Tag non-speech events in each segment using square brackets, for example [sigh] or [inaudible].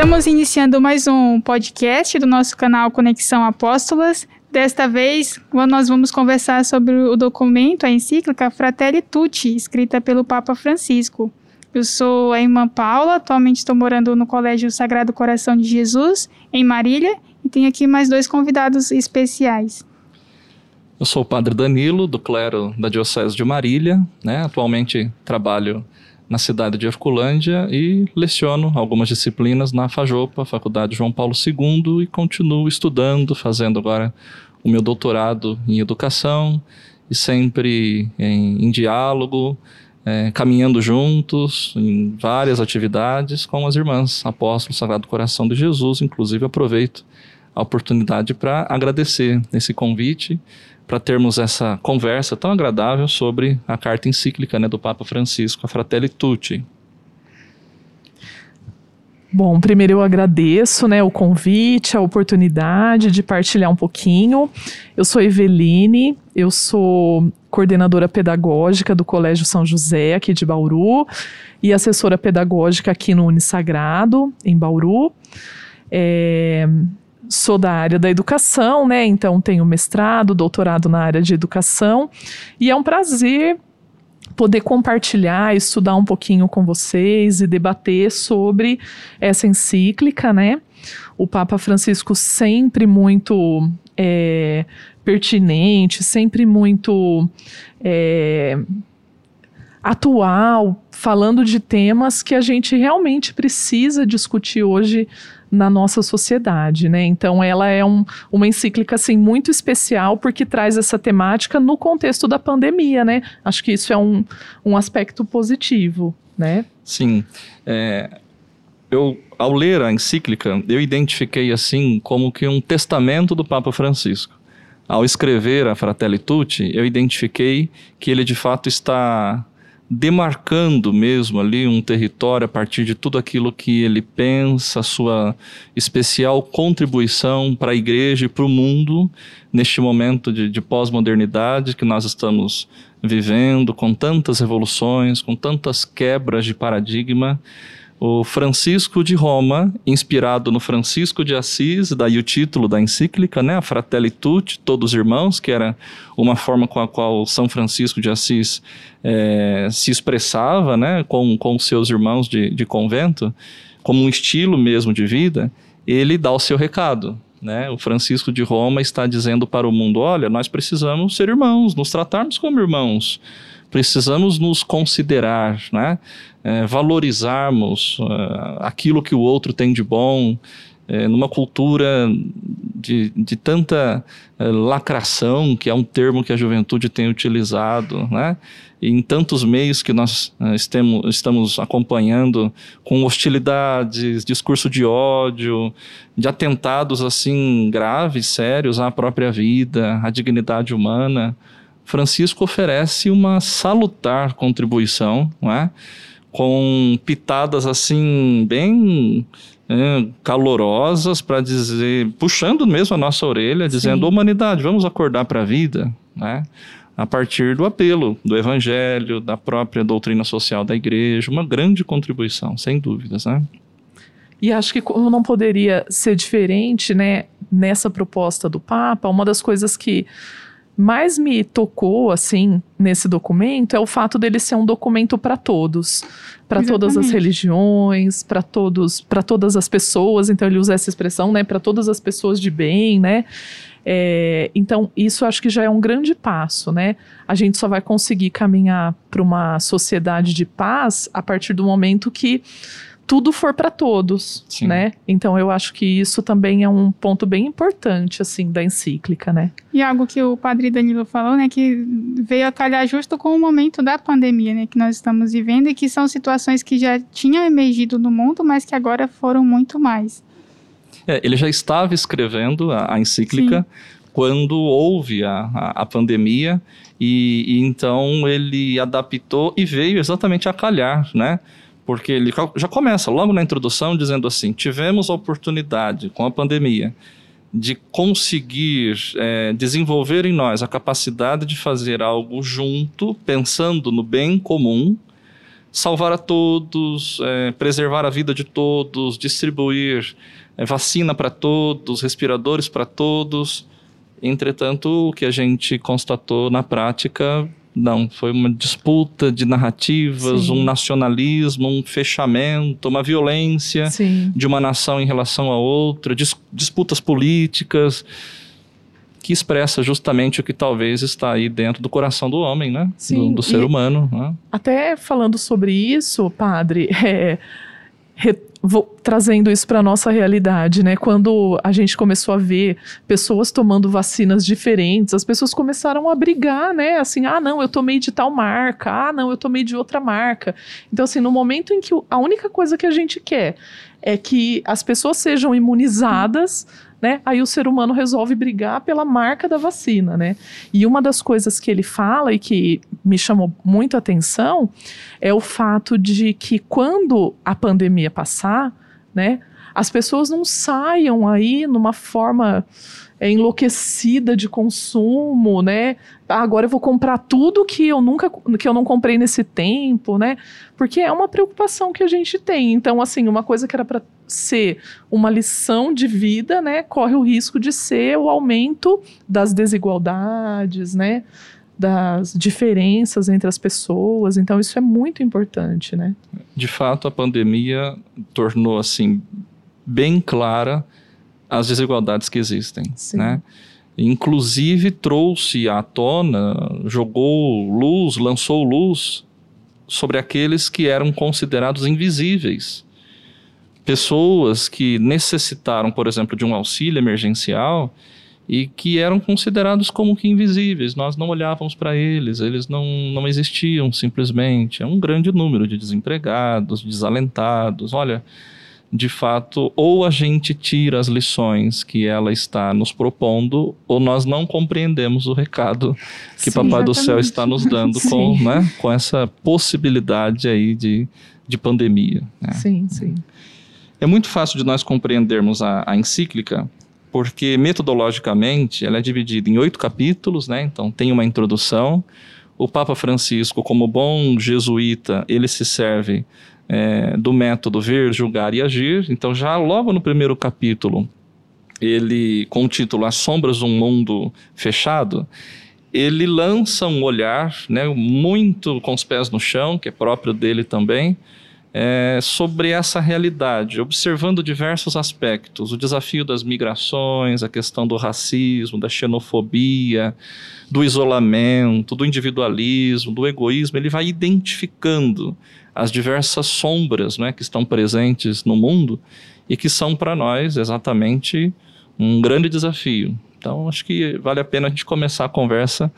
Estamos iniciando mais um podcast do nosso canal Conexão Apóstolas. Desta vez, nós vamos conversar sobre o documento, a encíclica Fratelli Tutti, escrita pelo Papa Francisco. Eu sou a irmã Paula, atualmente estou morando no Colégio Sagrado Coração de Jesus, em Marília, e tenho aqui mais dois convidados especiais. Eu sou o Padre Danilo, do clero da Diocese de Marília, né? atualmente trabalho na cidade de Herculândia e leciono algumas disciplinas na FAJOPA, Faculdade João Paulo II, e continuo estudando, fazendo agora o meu doutorado em educação e sempre em, em diálogo, é, caminhando juntos em várias atividades com as irmãs apóstolos Sagrado Coração de Jesus. Inclusive, aproveito a oportunidade para agradecer esse convite, para termos essa conversa tão agradável sobre a carta encíclica né, do Papa Francisco, a Fratelli Tutti. Bom, primeiro eu agradeço né, o convite, a oportunidade de partilhar um pouquinho. Eu sou Eveline, eu sou coordenadora pedagógica do Colégio São José, aqui de Bauru, e assessora pedagógica aqui no Unisagrado, em Bauru. É, sou da área da educação, né? Então tenho mestrado, doutorado na área de educação, e é um prazer poder compartilhar, estudar um pouquinho com vocês e debater sobre essa encíclica, né? O Papa Francisco sempre muito é, pertinente, sempre muito é, atual, falando de temas que a gente realmente precisa discutir hoje na nossa sociedade, né? Então ela é um, uma encíclica assim muito especial porque traz essa temática no contexto da pandemia, né? Acho que isso é um, um aspecto positivo, né? Sim. É, eu, ao ler a encíclica, eu identifiquei assim como que um testamento do Papa Francisco. Ao escrever a Fratelli Tutti, eu identifiquei que ele de fato está demarcando mesmo ali um território a partir de tudo aquilo que ele pensa, sua especial contribuição para a igreja e para o mundo neste momento de, de pós-modernidade que nós estamos vivendo, com tantas revoluções, com tantas quebras de paradigma o Francisco de Roma, inspirado no Francisco de Assis, daí o título da encíclica, né, a Fratelli Tutti, todos irmãos, que era uma forma com a qual São Francisco de Assis é, se expressava, né, com, com seus irmãos de, de convento, como um estilo mesmo de vida, ele dá o seu recado, né? O Francisco de Roma está dizendo para o mundo: olha, nós precisamos ser irmãos, nos tratarmos como irmãos, precisamos nos considerar, né? é, valorizarmos uh, aquilo que o outro tem de bom, é, numa cultura de, de tanta é, lacração, que é um termo que a juventude tem utilizado, né? E em tantos meios que nós uh, estemos, estamos acompanhando, com hostilidades, discurso de ódio, de atentados assim graves, sérios à própria vida, à dignidade humana, Francisco oferece uma salutar contribuição, não é? com pitadas assim bem é, calorosas para dizer, puxando mesmo a nossa orelha, dizendo: humanidade, vamos acordar para a vida, né? A partir do apelo do Evangelho, da própria doutrina social da Igreja, uma grande contribuição, sem dúvidas, né? E acho que como não poderia ser diferente, né, nessa proposta do Papa, uma das coisas que mais me tocou assim nesse documento é o fato dele ser um documento para todos, para todas as religiões, para todos, para todas as pessoas. Então ele usa essa expressão, né, para todas as pessoas de bem, né? É, então isso acho que já é um grande passo, né? A gente só vai conseguir caminhar para uma sociedade de paz a partir do momento que tudo for para todos, Sim. né? Então eu acho que isso também é um ponto bem importante assim da encíclica, né? E algo que o Padre Danilo falou, né, que veio a calhar justo com o momento da pandemia, né, que nós estamos vivendo e que são situações que já tinham emergido no mundo, mas que agora foram muito mais. É, ele já estava escrevendo a, a encíclica Sim. quando houve a, a, a pandemia e, e então ele adaptou e veio exatamente a calhar, né? Porque ele já começa logo na introdução dizendo assim: tivemos a oportunidade com a pandemia de conseguir é, desenvolver em nós a capacidade de fazer algo junto, pensando no bem comum, salvar a todos, é, preservar a vida de todos, distribuir é, vacina para todos, respiradores para todos. Entretanto, o que a gente constatou na prática, não, foi uma disputa de narrativas, Sim. um nacionalismo, um fechamento, uma violência Sim. de uma nação em relação a outra, dis disputas políticas que expressa justamente o que talvez está aí dentro do coração do homem, né? Sim, do, do ser humano. Né? Até falando sobre isso, padre, [laughs] é, vou, trazendo isso para nossa realidade, né? Quando a gente começou a ver pessoas tomando vacinas diferentes, as pessoas começaram a brigar, né? Assim, ah, não, eu tomei de tal marca, ah, não, eu tomei de outra marca. Então, assim, no momento em que a única coisa que a gente quer é que as pessoas sejam imunizadas, né? Aí o ser humano resolve brigar pela marca da vacina, né? E uma das coisas que ele fala e que me chamou muito a atenção é o fato de que quando a pandemia passar, né, as pessoas não saiam aí numa forma é, enlouquecida de consumo, né? Ah, agora eu vou comprar tudo que eu nunca que eu não comprei nesse tempo, né? Porque é uma preocupação que a gente tem. Então, assim, uma coisa que era para ser uma lição de vida, né, corre o risco de ser o aumento das desigualdades, né? das diferenças entre as pessoas. Então isso é muito importante, né? De fato, a pandemia tornou assim bem clara as desigualdades que existem, Sim. né? Inclusive trouxe à tona, jogou luz, lançou luz sobre aqueles que eram considerados invisíveis. Pessoas que necessitaram, por exemplo, de um auxílio emergencial e que eram considerados como que invisíveis. Nós não olhávamos para eles, eles não, não existiam simplesmente. É um grande número de desempregados, desalentados. Olha, de fato, ou a gente tira as lições que ela está nos propondo, ou nós não compreendemos o recado que Sim, Papai exatamente. do Céu está nos dando [laughs] com, né, com essa possibilidade aí de, de pandemia. Né? Sim, sim. É muito fácil de nós compreendermos a, a encíclica, porque metodologicamente ela é dividida em oito capítulos, né? Então tem uma introdução. O Papa Francisco, como bom jesuíta, ele se serve é, do método ver, julgar e agir. Então, já logo no primeiro capítulo, ele com o título As Sombras de um Mundo Fechado, ele lança um olhar, né, muito com os pés no chão, que é próprio dele também, é, sobre essa realidade, observando diversos aspectos: o desafio das migrações, a questão do racismo, da xenofobia, do isolamento, do individualismo, do egoísmo. Ele vai identificando as diversas sombras né, que estão presentes no mundo e que são para nós exatamente um grande desafio. Então, acho que vale a pena a gente começar a conversa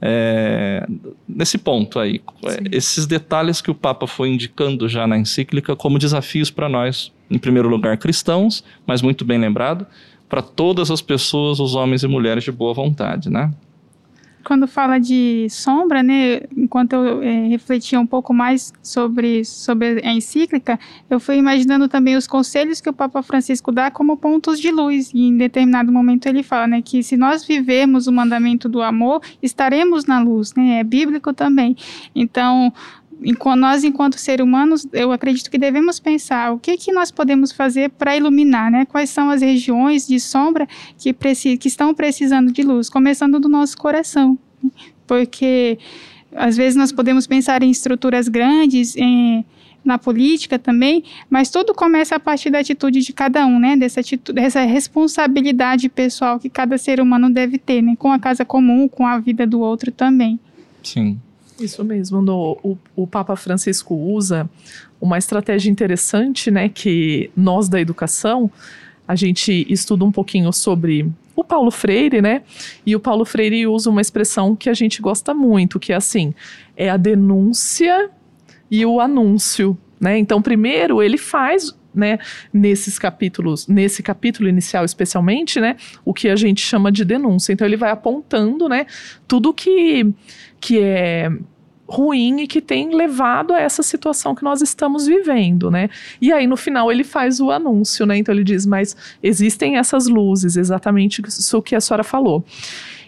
é, nesse ponto aí. Sim. Esses detalhes que o Papa foi indicando já na encíclica como desafios para nós, em primeiro lugar, cristãos, mas muito bem lembrado, para todas as pessoas, os homens e mulheres de boa vontade, né? Quando fala de sombra, né, enquanto eu é, refletia um pouco mais sobre, sobre a encíclica, eu fui imaginando também os conselhos que o Papa Francisco dá como pontos de luz. E em determinado momento ele fala, né, que se nós vivemos o mandamento do amor, estaremos na luz, né, é bíblico também. Então, nós, enquanto seres humanos, eu acredito que devemos pensar o que, que nós podemos fazer para iluminar, né? Quais são as regiões de sombra que, que estão precisando de luz, começando do nosso coração. Porque às vezes nós podemos pensar em estruturas grandes, em, na política também, mas tudo começa a partir da atitude de cada um, né? Dessa, atitude, dessa responsabilidade pessoal que cada ser humano deve ter, né? Com a casa comum, com a vida do outro também. Sim. Isso mesmo. No, o, o Papa Francisco usa uma estratégia interessante, né? Que nós da educação, a gente estuda um pouquinho sobre o Paulo Freire, né? E o Paulo Freire usa uma expressão que a gente gosta muito, que é assim: é a denúncia e o anúncio, né? Então, primeiro ele faz né, nesses capítulos, nesse capítulo inicial especialmente, né, o que a gente chama de denúncia. Então ele vai apontando, né, tudo que que é ruim e que tem levado a essa situação que nós estamos vivendo, né? E aí no final ele faz o anúncio, né? Então ele diz, mas existem essas luzes, exatamente isso que a senhora falou.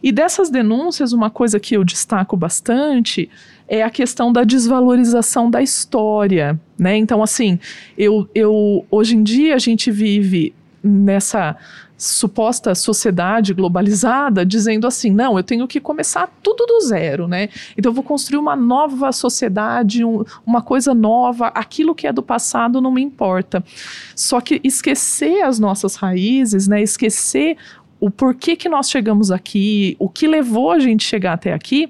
E dessas denúncias, uma coisa que eu destaco bastante é a questão da desvalorização da história, né? Então, assim, eu, eu hoje em dia a gente vive nessa suposta sociedade globalizada dizendo assim, não, eu tenho que começar tudo do zero, né? Então eu vou construir uma nova sociedade, um, uma coisa nova, aquilo que é do passado não me importa. Só que esquecer as nossas raízes, né? Esquecer o porquê que nós chegamos aqui, o que levou a gente chegar até aqui,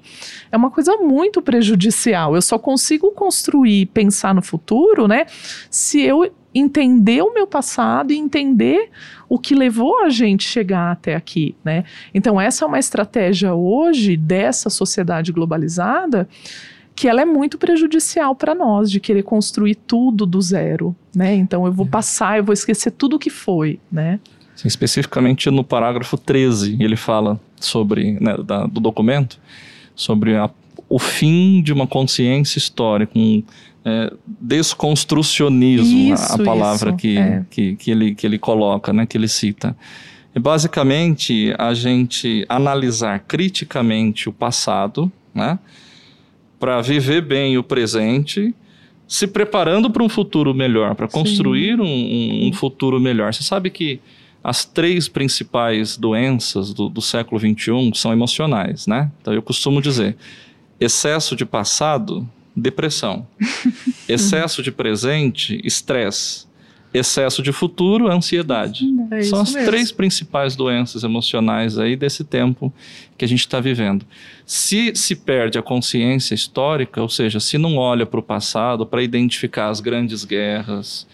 é uma coisa muito prejudicial. Eu só consigo construir, pensar no futuro, né? Se eu entender o meu passado e entender o que levou a gente chegar até aqui, né? Então essa é uma estratégia hoje dessa sociedade globalizada que ela é muito prejudicial para nós de querer construir tudo do zero, né? Então eu vou é. passar, eu vou esquecer tudo o que foi, né? Sim, especificamente no parágrafo 13, ele fala sobre, né, da, do documento, sobre a, o fim de uma consciência histórica, um é, desconstrucionismo, isso, a, a palavra isso, que, é. que, que, ele, que ele coloca, né, que ele cita. É basicamente a gente analisar criticamente o passado, né, para viver bem o presente, se preparando para um futuro melhor, para construir um, um, um futuro melhor. Você sabe que as três principais doenças do, do século XXI são emocionais, né? Então eu costumo dizer: excesso de passado, depressão. [laughs] excesso de presente, estresse. Excesso de futuro, ansiedade. É São as mesmo. três principais doenças emocionais aí desse tempo que a gente está vivendo. Se se perde a consciência histórica, ou seja, se não olha para o passado para identificar as grandes guerras,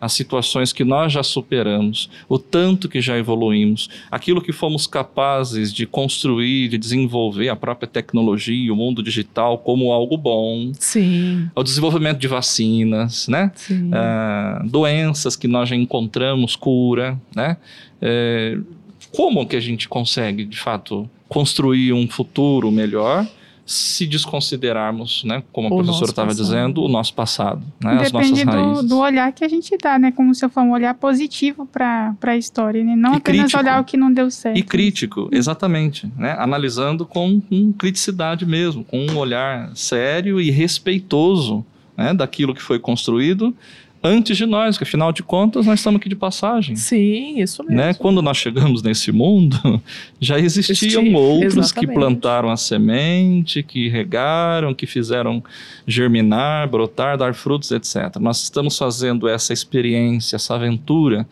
as situações que nós já superamos, o tanto que já evoluímos, aquilo que fomos capazes de construir, de desenvolver, a própria tecnologia, o mundo digital como algo bom. Sim. O desenvolvimento de vacinas, né? Sim. Uh, doenças que nós já encontramos cura, né? Uh, como que a gente consegue, de fato, construir um futuro melhor? Se desconsiderarmos, né, como a o professora estava dizendo, o nosso passado, né, Depende as nossas raízes. Do, do olhar que a gente dá, né, como o senhor falou, um olhar positivo para a história, né, não e apenas crítico, olhar o que não deu certo. E crítico, exatamente, né, analisando com, com criticidade mesmo, com um olhar sério e respeitoso né, daquilo que foi construído antes de nós, que afinal de contas nós estamos aqui de passagem. Sim, isso mesmo. Né? Quando nós chegamos nesse mundo, [laughs] já existiam Existi, outros exatamente. que plantaram a semente, que regaram, que fizeram germinar, brotar, dar frutos, etc. Nós estamos fazendo essa experiência, essa aventura,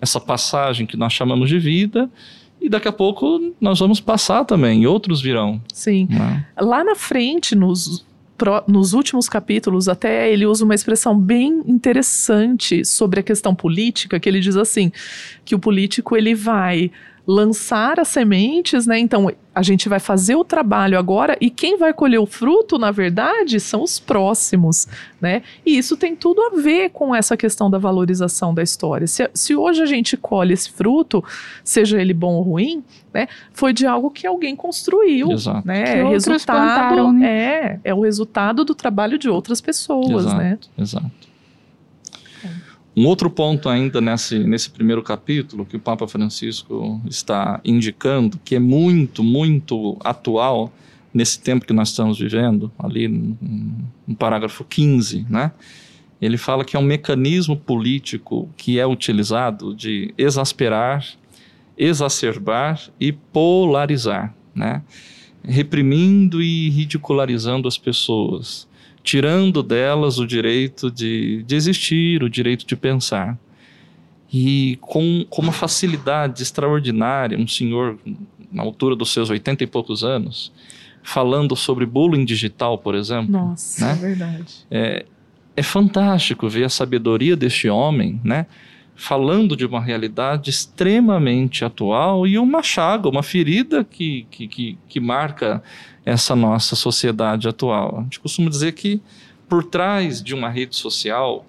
essa passagem que nós chamamos de vida. E daqui a pouco nós vamos passar também, e outros virão. Sim. Né? Lá na frente, nos nos últimos capítulos, até ele usa uma expressão bem interessante sobre a questão política, que ele diz assim, que o político ele vai lançar as sementes, né? Então a gente vai fazer o trabalho agora e quem vai colher o fruto, na verdade, são os próximos, né? E isso tem tudo a ver com essa questão da valorização da história. Se, se hoje a gente colhe esse fruto, seja ele bom ou ruim, né? Foi de algo que alguém construiu, Exato. né? Que resultado né? é é o resultado do trabalho de outras pessoas, Exato. né? Exato. Um outro ponto ainda nesse, nesse primeiro capítulo que o Papa Francisco está indicando, que é muito, muito atual nesse tempo que nós estamos vivendo, ali no, parágrafo 15, né? Ele fala que é um mecanismo político que é utilizado de exasperar, exacerbar e polarizar, né? Reprimindo e ridicularizando as pessoas, tirando delas o direito de, de existir, o direito de pensar. E com, com uma facilidade extraordinária, um senhor na altura dos seus oitenta e poucos anos, falando sobre bullying digital, por exemplo. Nossa, né? é verdade. É, é fantástico ver a sabedoria deste homem, né? Falando de uma realidade extremamente atual e uma chaga, uma ferida que, que, que, que marca essa nossa sociedade atual. A gente costuma dizer que por trás de uma rede social,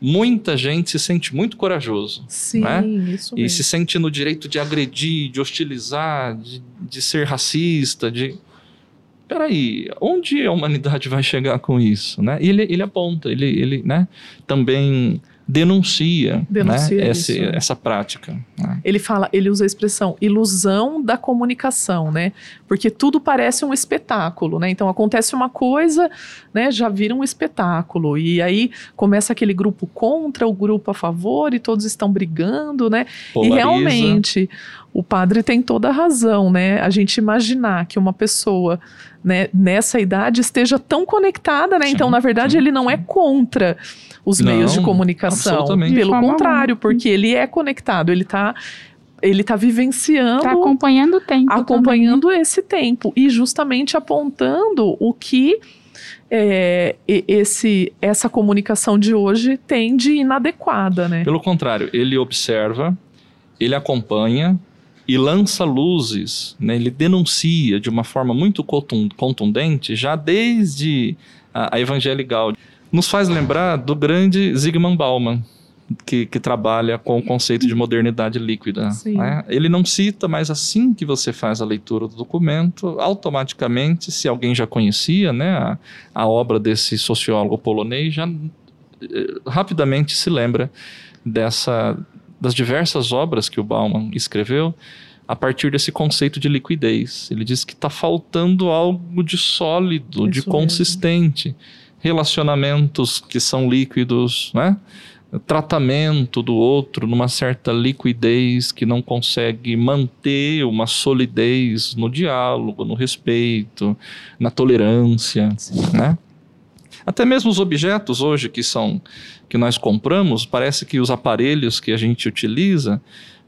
muita gente se sente muito corajoso. Sim, né? isso mesmo. E se sente no direito de agredir, de hostilizar, de, de ser racista, de... Peraí, onde a humanidade vai chegar com isso? Né? E ele, ele aponta, ele, ele né, também denuncia, Denuncia né, né? essa prática. né? Ele fala, ele usa a expressão ilusão da comunicação, né? Porque tudo parece um espetáculo, né? Então acontece uma coisa, né? Já vira um espetáculo e aí começa aquele grupo contra, o grupo a favor e todos estão brigando, né? Polariza. E realmente o padre tem toda a razão, né? A gente imaginar que uma pessoa né, nessa idade esteja tão conectada, né? Sim, então, na verdade, sim, ele não é contra os Não, meios de comunicação. Pelo contrário, alguma. porque ele é conectado, ele está ele tá vivenciando, Tá acompanhando o tempo. acompanhando esse tempo e justamente apontando o que é, e- esse, essa comunicação de hoje tem de inadequada, né? Pelo contrário, ele observa, ele acompanha e lança luzes, né? ele denuncia de uma forma muito contun- contundente, já desde a, a Evangelii Gaudium. Nos faz lembrar do grande Zygmunt Bauman, que, que trabalha com o conceito de modernidade líquida. Né? Ele não cita, mas assim que você faz a leitura do documento, automaticamente, se alguém já conhecia né, a, a obra desse sociólogo polonês, já eh, rapidamente se lembra dessa das diversas obras que o Bauman escreveu a partir desse conceito de liquidez. Ele diz que está faltando algo de sólido, de Isso consistente, relacionamentos que são líquidos, né? tratamento do outro numa certa liquidez que não consegue manter uma solidez no diálogo, no respeito, na tolerância, né? Até mesmo os objetos hoje que são que nós compramos, parece que os aparelhos que a gente utiliza,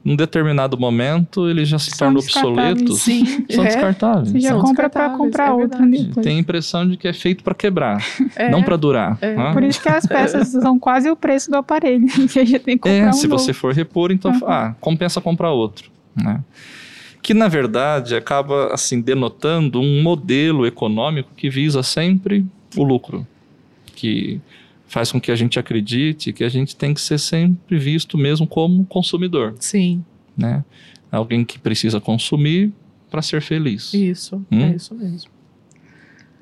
num determinado momento, eles já se São tornam descartáveis. obsoletos. Sim, São é, descartáveis. Você já São compra para comprar é outra depois. Tem a impressão de que é feito para quebrar, é. não para durar. É. né? Por isso que as peças [laughs] são quase o preço do aparelho. [laughs] que a gente tem que comprar É, um se novo. você for repor, então, Uhum. ah, compensa comprar outro, né? Que na verdade acaba assim denotando um modelo econômico que visa sempre o lucro, que faz com que a gente acredite que a gente tem que ser sempre visto mesmo como consumidor, Sim, né? Alguém que precisa consumir para ser feliz. isso, Hum? é isso mesmo.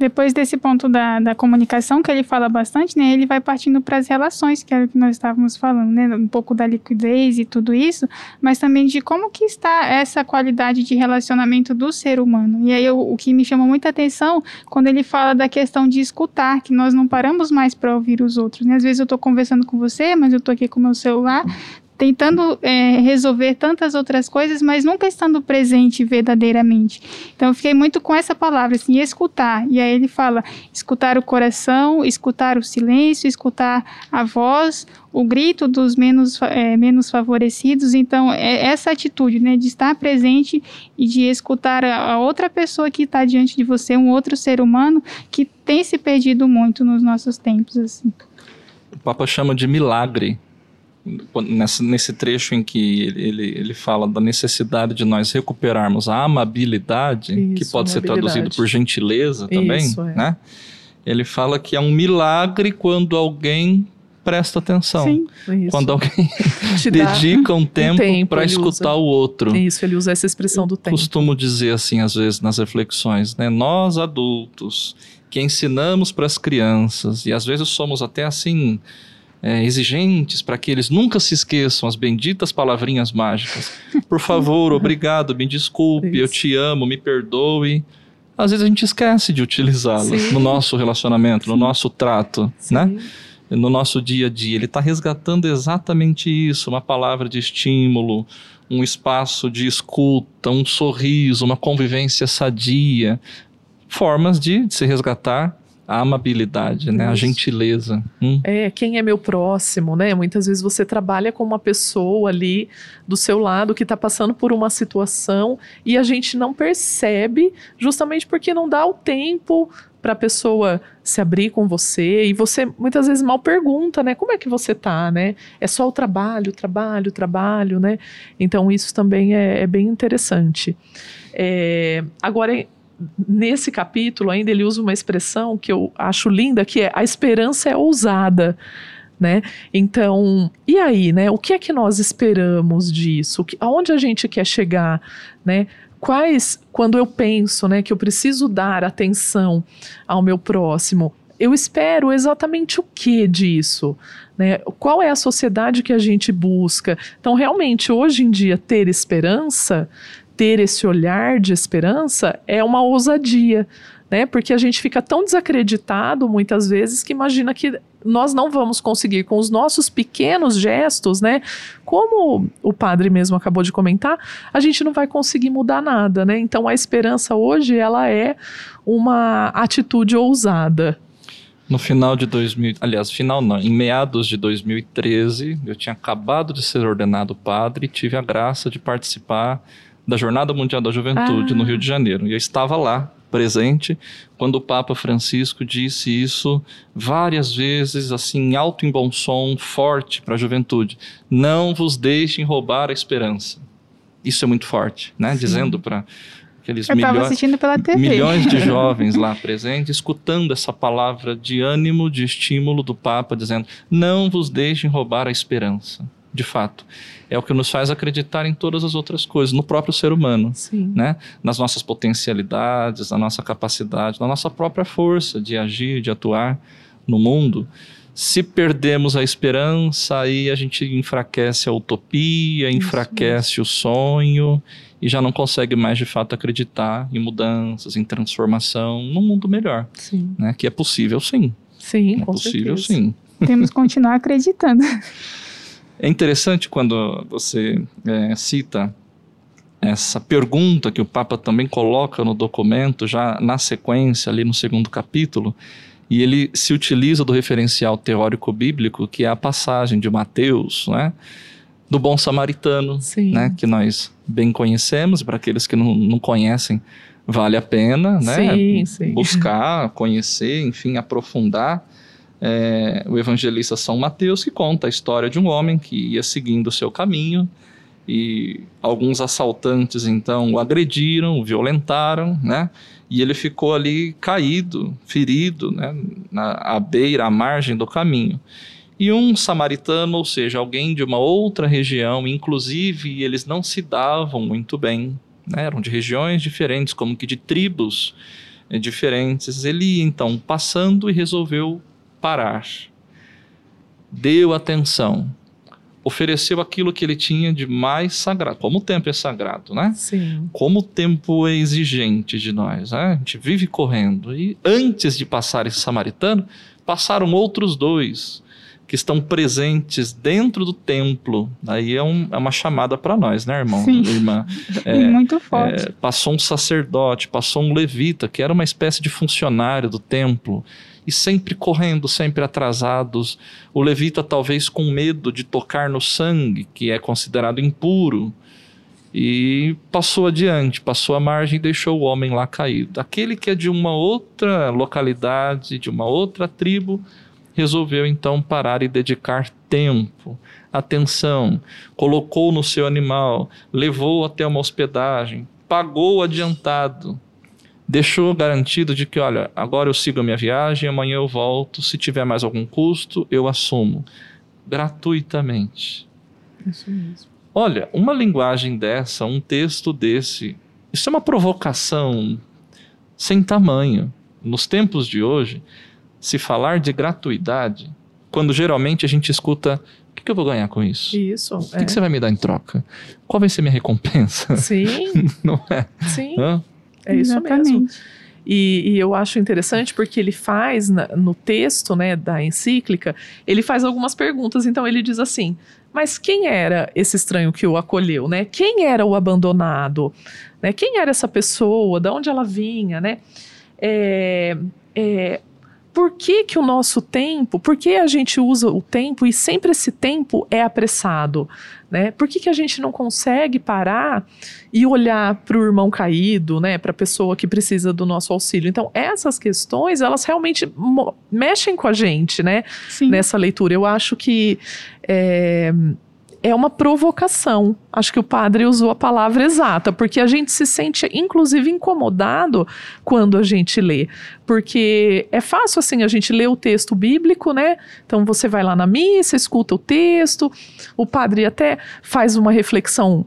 Depois desse ponto da, da comunicação, que ele fala bastante, né? Ele vai partindo para as relações, que era o que nós estávamos falando, né? Um pouco da liquidez e tudo isso, mas também de como que está essa qualidade de relacionamento do ser humano. E aí eu- o que me chamou muita atenção quando ele fala da questão de escutar, que nós não paramos mais para ouvir os outros. Né? Às vezes eu estou conversando com você, mas eu estou aqui com o meu celular tentando é, resolver tantas outras coisas, mas nunca estando presente verdadeiramente. Então eu fiquei muito com essa palavra, assim, escutar. E aí ele fala escutar o coração, escutar o silêncio, escutar a voz, o grito dos menos, é, menos favorecidos. Então é essa atitude, né, de estar presente e de escutar a, a outra pessoa que está diante de você, um outro ser humano que tem se perdido muito nos nossos tempos, assim. O Papa chama de milagre. Nessa, nesse trecho em que ele, ele, fala da necessidade de nós recuperarmos a amabilidade, que Isso, pode ser traduzido por gentileza também, Isso, é. né? Ele fala que é um milagre quando alguém presta atenção. Sim, Isso. Quando alguém [laughs] [laughs] dedica um tempo tempo, para escutar usa. o outro. Isso, ele usa essa expressão do tempo. Costumo dizer assim, às vezes, nas reflexões, né? Nós adultos que ensinamos para as crianças, e às vezes somos até assim. É, exigentes para que eles nunca se esqueçam as benditas palavrinhas mágicas. Por favor, obrigado, me desculpe, eu te amo, me perdoe. Às vezes a gente esquece de utilizá-las Sim. no nosso relacionamento, no nosso trato, Sim. né? no nosso dia a dia. Ele está resgatando exatamente isso: uma palavra de estímulo, um espaço de escuta, um sorriso, uma convivência sadia. Formas de, de se resgatar a amabilidade, né? a Isso. gentileza. Hum? É, quem é meu próximo, né? Muitas vezes você trabalha com uma pessoa ali do seu lado que está passando por uma situação e a gente não percebe, justamente porque não dá o tempo para a pessoa se abrir com você e você muitas vezes mal pergunta, né? Como é que você tá, né? É só o trabalho, trabalho, trabalho, né? Então isso também é, é bem interessante. É, agora nesse capítulo ainda ele usa uma expressão que eu acho linda, que é a esperança é ousada, né? Então, e aí, né? O que é que nós esperamos disso? Que, aonde a gente quer chegar, né? Quais, quando eu penso, né, que eu preciso dar atenção ao meu próximo, eu espero exatamente o que disso? Né? Qual é a sociedade que a gente busca? Então, realmente, hoje em dia, ter esperança, ter esse olhar de esperança, é uma ousadia. Né? Porque a gente fica tão desacreditado muitas vezes que imagina que nós não vamos conseguir com os nossos pequenos gestos, né? Como o padre mesmo acabou de comentar, a gente não vai conseguir mudar nada, né? Então a esperança hoje ela é uma atitude ousada. No final de 2000, aliás, final não, em meados de 2013, eu tinha acabado de ser ordenado padre e tive a graça de participar da Jornada Mundial da Juventude ah. no Rio de Janeiro. E eu estava lá presente quando o Papa Francisco disse isso várias vezes, assim, alto em bom som, forte para a juventude. Não vos deixem roubar a esperança. Isso é muito forte, né? Sim. Dizendo para aqueles milhões, milhões de [laughs] jovens lá presentes, escutando essa palavra de ânimo, de estímulo do Papa, dizendo: não vos deixem roubar a esperança de fato. É o que nos faz acreditar em todas as outras coisas, no próprio ser humano, Sim. né? nas nossas potencialidades, na nossa capacidade, na nossa própria força de agir, de atuar no mundo. Se perdemos a esperança, aí a gente enfraquece a utopia, enfraquece o sonho e já não consegue mais de fato acreditar em mudanças, em transformação, num mundo melhor. Sim. Né? Que é possível sim. Sim, é com possível certeza. sim. Temos que continuar acreditando. [laughs] É interessante quando você é, cita essa pergunta que o Papa também coloca no documento, já na sequência, ali no segundo capítulo, e ele se utiliza do referencial teórico bíblico, que é a passagem de Mateus, né? do bom samaritano, né? que nós bem conhecemos, para aqueles que não, não conhecem, vale a pena né? sim, sim. buscar, conhecer, enfim, aprofundar é, o evangelista São Mateus, que conta a história de um homem que ia seguindo o seu caminho e alguns assaltantes então o agrediram, o violentaram, né? E ele ficou ali caído, ferido, né? Na à beira, à margem do caminho. E um samaritano, ou seja, alguém de uma outra região, inclusive eles não se davam muito bem, né? eram de regiões diferentes, como que de tribos eh, diferentes. Ele então passando e resolveu parar. Deu atenção. Ofereceu aquilo que ele tinha de mais sagrado. Como o tempo é sagrado, né? Sim. Como o tempo é exigente de nós, né? A gente vive correndo. E antes de passar esse samaritano, passaram outros dois que estão presentes dentro do templo. Aí é, um, é uma chamada para nós, né, irmão? Sim. Irmã. [laughs] É, Muito forte. É, passou um sacerdote, passou um levita, que era uma espécie de funcionário do templo e sempre correndo, sempre atrasados. O levita, talvez com medo de tocar no sangue, que é considerado impuro, e passou adiante, passou a margem e deixou o homem lá caído. Aquele que é de uma outra localidade, de uma outra tribo, resolveu então parar e dedicar tempo, atenção, colocou no seu animal, levou até uma hospedagem, pagou adiantado deixou garantido de que, olha, agora eu sigo a minha viagem, amanhã eu volto, se tiver mais algum custo, eu assumo gratuitamente. Isso mesmo. Olha, uma linguagem dessa, um texto desse, isso é uma provocação sem tamanho. Nos tempos de hoje, se falar de gratuidade, quando geralmente a gente escuta o que, que, eu vou ganhar com isso? Isso. O que, é. que, você vai me dar em troca? Qual vai ser minha recompensa? Sim. [laughs] Não é? Sim. Hã? É isso Exatamente. mesmo. E, e, eu acho interessante porque ele faz na, no texto né, da encíclica, ele faz algumas perguntas. Então ele diz assim: mas quem era esse estranho que o acolheu, né? Quem era o abandonado? Né? Quem era essa pessoa? De onde ela vinha, né? É, é, por que, que o nosso tempo, por que a gente usa o tempo e sempre esse tempo é apressado? Né? Por que, que a gente não consegue parar e olhar para o irmão caído, né? para a pessoa que precisa do nosso auxílio? Então, essas questões, elas realmente mexem com a gente né? nessa leitura. Eu acho que. É, é uma provocação. Acho que o padre usou a palavra exata, porque a gente se sente, inclusive, incomodado quando a gente lê. Porque é fácil, assim, a gente ler o texto bíblico, né? Então você vai lá na missa, escuta o texto, o padre até faz uma reflexão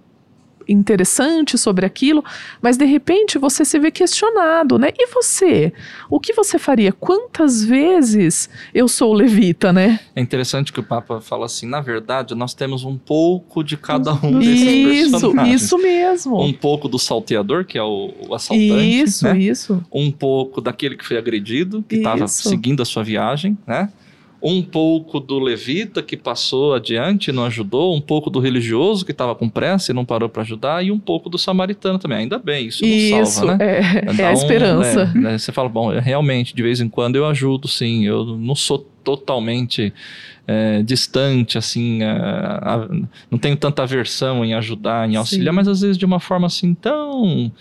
interessante sobre aquilo, mas de repente você se vê questionado, né? E você? O que você faria? Quantas vezes eu sou levita, né? É interessante que o Papa fala assim, na verdade, nós temos um pouco de cada um desses Isso, personagens. isso mesmo. Um pouco do salteador, que é o, o assaltante, Isso, né? isso. um pouco daquele que foi agredido, que estava seguindo a sua viagem, né? Um pouco do levita que passou adiante e não ajudou, um pouco do religioso que estava com pressa e não parou para ajudar, e um pouco do samaritano também. Ainda bem, isso, Isso, nos salva, né? é, [laughs] é a um- esperança. né, né, você fala, bom, realmente, de vez em quando eu ajudo, sim. Eu não sou totalmente é, distante, assim, a- a- não tenho tanta aversão em ajudar, em auxiliar, Sim. mas às vezes de uma forma assim tão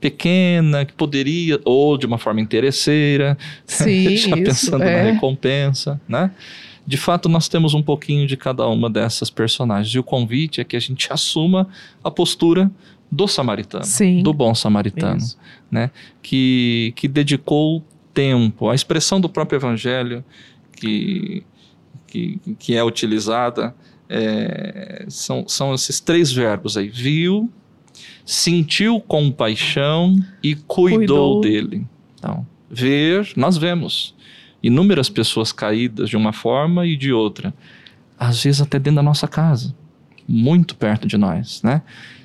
pequena que poderia, ou de uma forma interesseira, [laughs] Sim, já isso, pensando na é. recompensa, né? De fato, nós temos um pouquinho de cada uma dessas personagens. E o convite é que a gente assuma a postura do samaritano, Sim. do bom samaritano Isso. que, que dedicou tempo. A expressão do próprio evangelho que, que, que é utilizada é, são, são esses três verbos aí: viu, sentiu compaixão e cuidou, Cuidou. dele. Então, ver, nós vemos inúmeras pessoas caídas de uma forma e de outra, às vezes até dentro da nossa casa, muito perto de nós, né?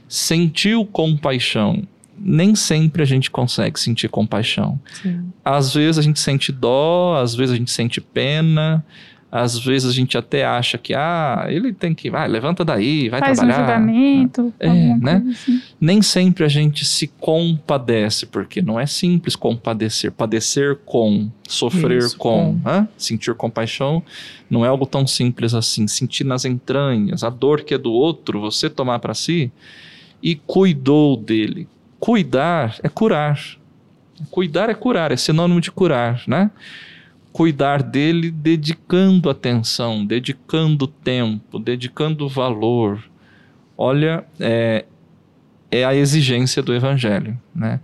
Sentiu compaixão. Nem sempre a gente consegue sentir compaixão. Sim. Às vezes a gente sente dó, às vezes a gente sente pena, às vezes a gente até acha que, ah, ele tem que, vai, levanta daí, vai Faz um trabalhar. julgamento, É, né? assim. Nem sempre a gente se compadece, porque não é simples compadecer. Padecer com, sofrer Isso, com, hã? sentir compaixão não é algo tão simples assim. Sentir nas entranhas a dor que é do outro, você tomar para si e cuidou dele. Cuidar é curar. Cuidar é curar, é sinônimo de curar, né? Cuidar dele dedicando atenção, dedicando tempo, dedicando valor. Olha, é, é a exigência do evangelho, né?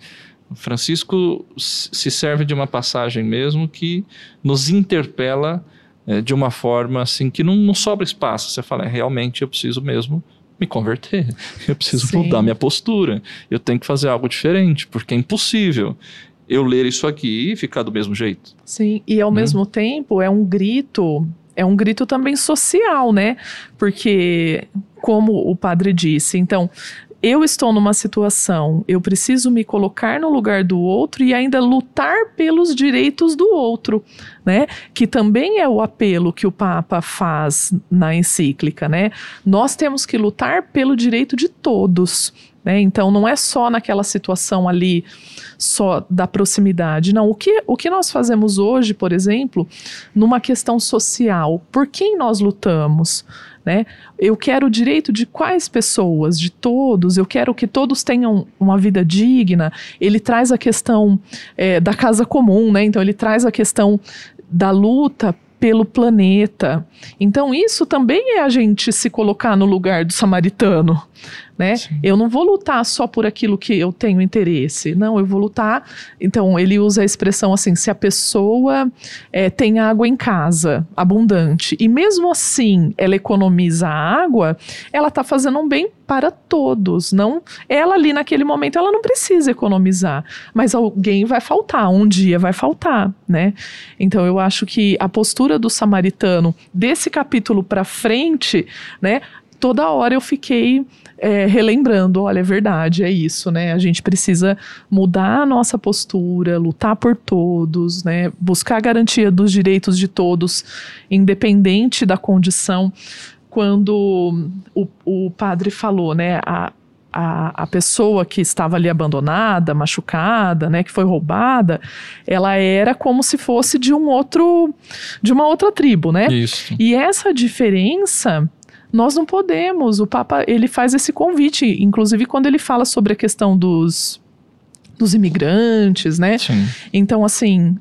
Francisco se serve de uma passagem mesmo que nos interpela eh, de uma forma assim que não, não sobra espaço. Você fala, é, realmente eu preciso mesmo me converter, [laughs] eu preciso Sim. mudar minha postura, eu tenho que fazer algo diferente, porque é impossível eu ler isso aqui e ficar do mesmo jeito. Sim, e ao Hum. mesmo tempo é um grito, é um grito também social, né? Porque, como o padre disse, então. Eu estou numa situação, eu preciso me colocar no lugar do outro e ainda lutar pelos direitos do outro, né? Que também é o apelo que o Papa faz na encíclica, né? Nós temos que lutar pelo direito de todos, né? Então não é só naquela situação ali só da proximidade. Não, o que, o que nós fazemos hoje, por exemplo, numa questão social, por quem nós lutamos? Né? Eu quero o direito de quais pessoas? De todos. Eu quero que todos tenham uma vida digna. Ele traz a questão eh, da casa comum, né? Então ele traz a questão da luta pelo planeta. Então isso também é a gente se colocar no lugar do samaritano, né? Sim. Eu não vou lutar só por aquilo que eu tenho interesse. Não, eu vou lutar. Então ele usa a expressão assim: se a pessoa eh, tem água em casa, abundante, e mesmo assim ela economiza água, ela está fazendo um bem para todos. Não, ela ali naquele momento ela não precisa economizar, mas alguém vai faltar, um dia vai faltar, né? Então eu acho que a postura do samaritano desse capítulo para frente, né? Toda hora eu fiquei é, relembrando, olha, é verdade, é isso, né? A gente precisa mudar a nossa postura, lutar por todos, né? Buscar a garantia dos direitos de todos, independente da condição. Quando o, o padre falou, né? A, a, a pessoa que estava ali abandonada, machucada, né, que foi roubada, ela era como se fosse de um outro, de uma outra tribo, né? Isso. E essa diferença nós não podemos. O Papa ele faz esse convite, inclusive quando ele fala sobre a questão dos dos imigrantes, né? Sim. Então assim,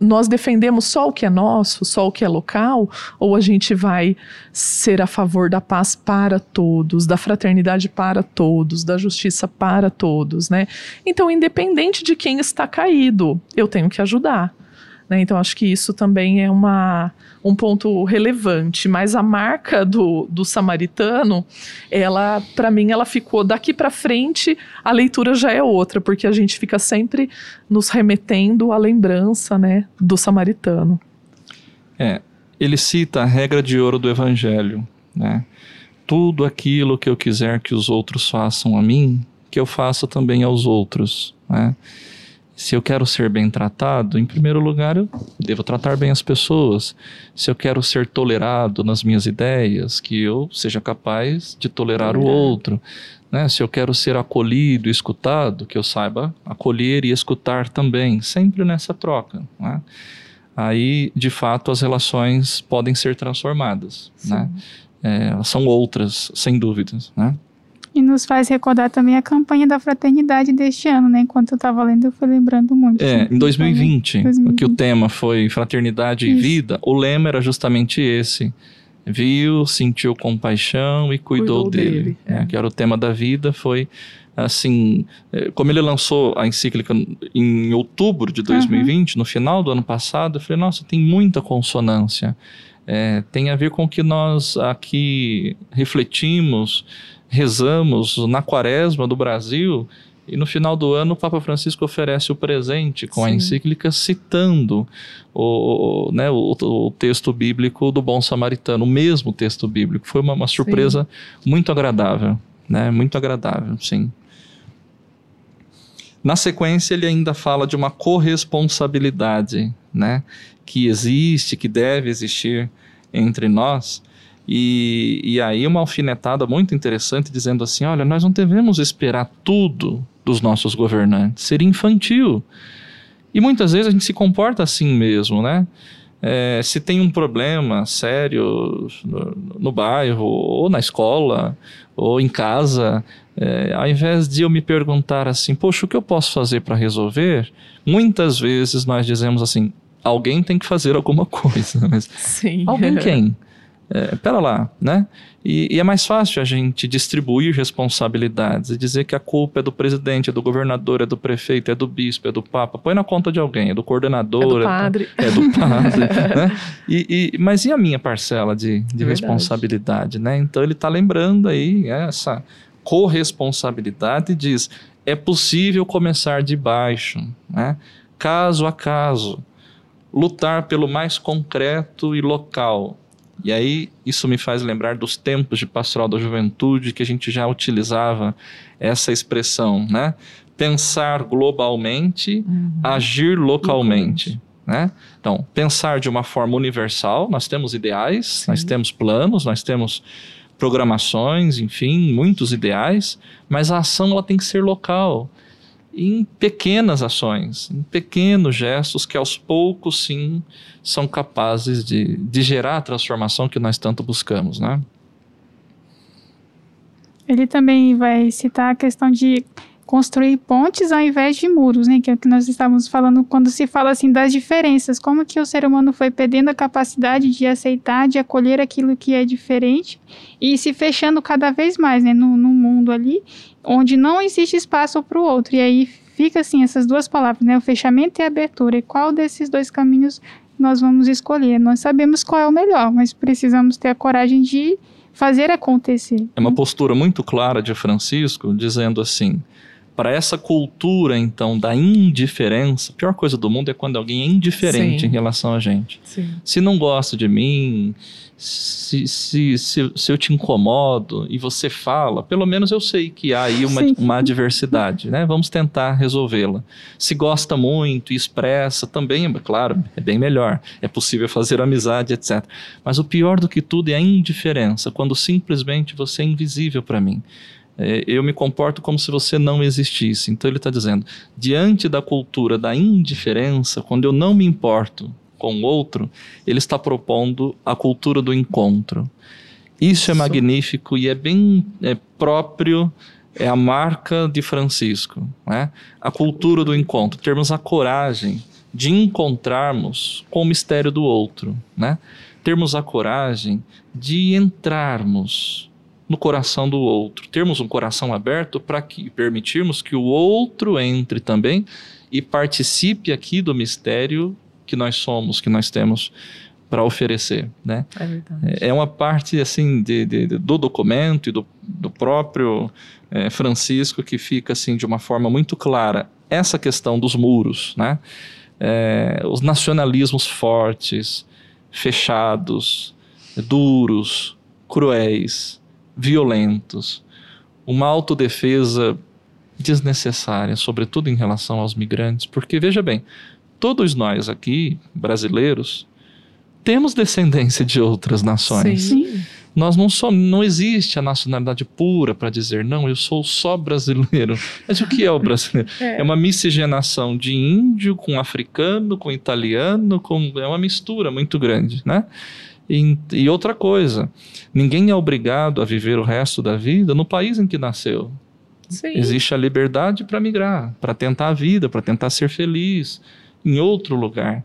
nós defendemos só o que é nosso, só o que é local, ou a gente vai ser a favor da paz para todos, da fraternidade para todos, da justiça para todos, né? Então, independente de quem está caído, eu tenho que ajudar. Né? Então, acho que isso também é uma, um ponto relevante. Mas a marca do, do samaritano, ela, para mim, ela ficou daqui para frente, a leitura já é outra, porque a gente fica sempre nos remetendo à lembrança né, do samaritano. É, ele cita a regra de ouro do evangelho, né? Tudo aquilo que eu quiser que os outros façam a mim, que eu faça também aos outros, né? Se eu quero ser bem tratado, em primeiro lugar eu devo tratar bem as pessoas. Se eu quero ser tolerado nas minhas ideias, que eu seja capaz de tolerar o outro. Né? Se eu quero ser acolhido, escutado, que eu saiba acolher e escutar também, sempre nessa troca. Né? Aí, de fato, as relações podem ser transformadas. Né? É, são outras, sem dúvidas. Né? E nos faz recordar também a campanha da fraternidade deste ano, né? Enquanto eu estava lendo, eu fui lembrando muito. É, em 2020, 2020, que o tema foi Fraternidade Isso. e Vida, o lema era justamente esse. Viu, sentiu compaixão e cuidou, cuidou dele. dele é. Que era o tema da vida, foi assim, é, como ele lançou a encíclica em outubro de 2020, uhum. no final do ano passado, eu falei, nossa, tem muita consonância. É, tem a ver com o que nós aqui refletimos rezamos na quaresma do Brasil e no final do ano o Papa Francisco oferece o presente com Sim. a encíclica citando o, né, o, o, texto bíblico do Bom Samaritano, o mesmo texto bíblico. Foi uma, uma surpresa sim. muito agradável, né? Muito agradável, sim. Na sequência, ele ainda fala de uma corresponsabilidade, né? Que existe, que deve existir entre nós e, e aí uma alfinetada muito interessante dizendo assim, olha, nós não devemos esperar tudo dos nossos governantes, seria infantil. E muitas vezes a gente se comporta assim mesmo, né? É, se tem um problema sério no, no, bairro, ou na escola, ou em casa, é, ao invés de eu me perguntar assim, poxa, o que eu posso fazer para resolver? Muitas vezes nós dizemos assim, alguém tem que fazer alguma coisa. [laughs] Mas Sim. Alguém quem? [laughs] É, pera lá, né? E, e, é mais fácil a gente distribuir responsabilidades e dizer que a culpa é do presidente, é do governador, é do prefeito, é do bispo, é do papa. Põe na conta de alguém, é do coordenador. É do padre. É, do padre, [laughs] né? E, e, mas e a minha parcela de, de é responsabilidade, né? Então ele está lembrando aí essa corresponsabilidade e diz, é possível começar de baixo, né? Caso a caso, lutar pelo mais concreto e local, e aí isso me faz lembrar dos tempos de pastoral da juventude que a gente já utilizava essa expressão, né? Pensar globalmente, uhum. agir localmente. Né? Então, pensar de uma forma universal, nós temos ideais, Sim. nós temos planos, nós temos programações, enfim, muitos ideais, mas a ação ela tem que ser local em pequenas ações, em pequenos gestos que aos poucos sim são capazes de, de gerar a transformação que nós tanto buscamos, né? Ele também vai citar a questão de construir pontes ao invés de muros, né? Que é o que nós estávamos falando quando se fala assim das diferenças, como que o ser humano foi perdendo a capacidade de aceitar, de acolher aquilo que é diferente e se fechando cada vez mais, né? No, no mundo ali, onde não existe espaço para o outro. E aí fica assim essas duas palavras, né? O fechamento e a abertura. E qual desses dois caminhos nós vamos escolher? Nós sabemos qual é o melhor, mas precisamos ter a coragem de fazer acontecer. É uma postura muito clara de Francisco, dizendo assim: para essa cultura, então, da indiferença, a pior coisa do mundo é quando alguém é indiferente Sim. em relação a gente. Sim. Se não gosta de mim, se, se, se, se, eu te incomodo e você fala, pelo menos eu sei que há aí uma, uma adversidade, né? Vamos tentar resolvê-la. Se gosta muito e expressa, também, é claro, é bem melhor. É possível fazer amizade, etc. Mas o pior do que tudo é a indiferença, quando simplesmente você é invisível para mim é, eu me comporto como se você não existisse. Então ele está dizendo, diante da cultura da indiferença, quando eu não me importo com o outro, ele está propondo a cultura do encontro. Isso é magnífico e é bem é, próprio, é a marca de Francisco. Né? A cultura do encontro, termos a coragem de encontrarmos com o mistério do outro, né? termos a coragem de entrarmos no coração do outro. Termos um coração aberto para que permitirmos que o outro entre também e participe aqui do mistério que nós somos, que nós temos para oferecer, né? É verdade. É uma parte assim de, de, de, do documento e do, do próprio é, Francisco que fica assim de uma forma muito clara essa questão dos muros, né? É, os nacionalismos fortes, fechados, duros, cruéis, violentos, uma autodefesa desnecessária, sobretudo em relação aos migrantes, porque veja bem, todos nós aqui, brasileiros, temos descendência de outras nações. Sim. Nós não somos, não existe a nacionalidade pura para dizer não, eu sou só brasileiro. Mas o que é o brasileiro? [laughs] É. É uma miscigenação de índio com africano, com italiano, com é uma mistura muito grande, né? E, e outra coisa, ninguém é obrigado a viver o resto da vida no país em que nasceu. Sim. Existe a liberdade para migrar, para tentar a vida, para tentar ser feliz em outro lugar.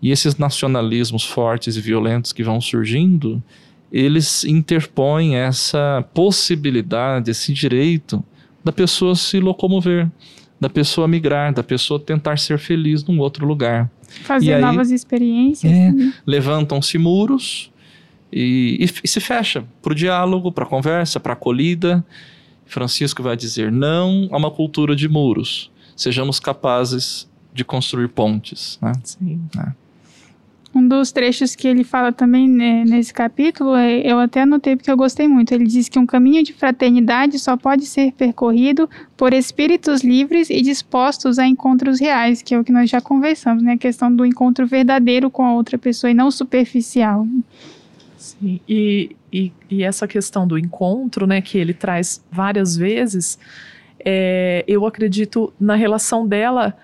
E esses nacionalismos fortes e violentos que vão surgindo, eles interpõem essa possibilidade, esse direito da pessoa se locomover, da pessoa migrar, da pessoa tentar ser feliz num outro lugar. Fazer aí- novas experiências. É. né? Levantam-se muros e, e, e se fecha para o diálogo, para a conversa, para a acolhida. Francisco vai dizer não a uma cultura de muros. Sejamos capazes de construir pontes. Né? Sim. Um dos trechos que ele fala também né, nesse capítulo, é- eu até anotei porque eu gostei muito. Ele diz que um caminho de fraternidade só pode ser percorrido por espíritos livres e dispostos a encontros reais, que é o que nós já conversamos, né? A questão do encontro verdadeiro com a outra pessoa e não superficial. Sim, e, e, e essa questão do encontro, né, que ele traz várias vezes, é, eu acredito na relação dela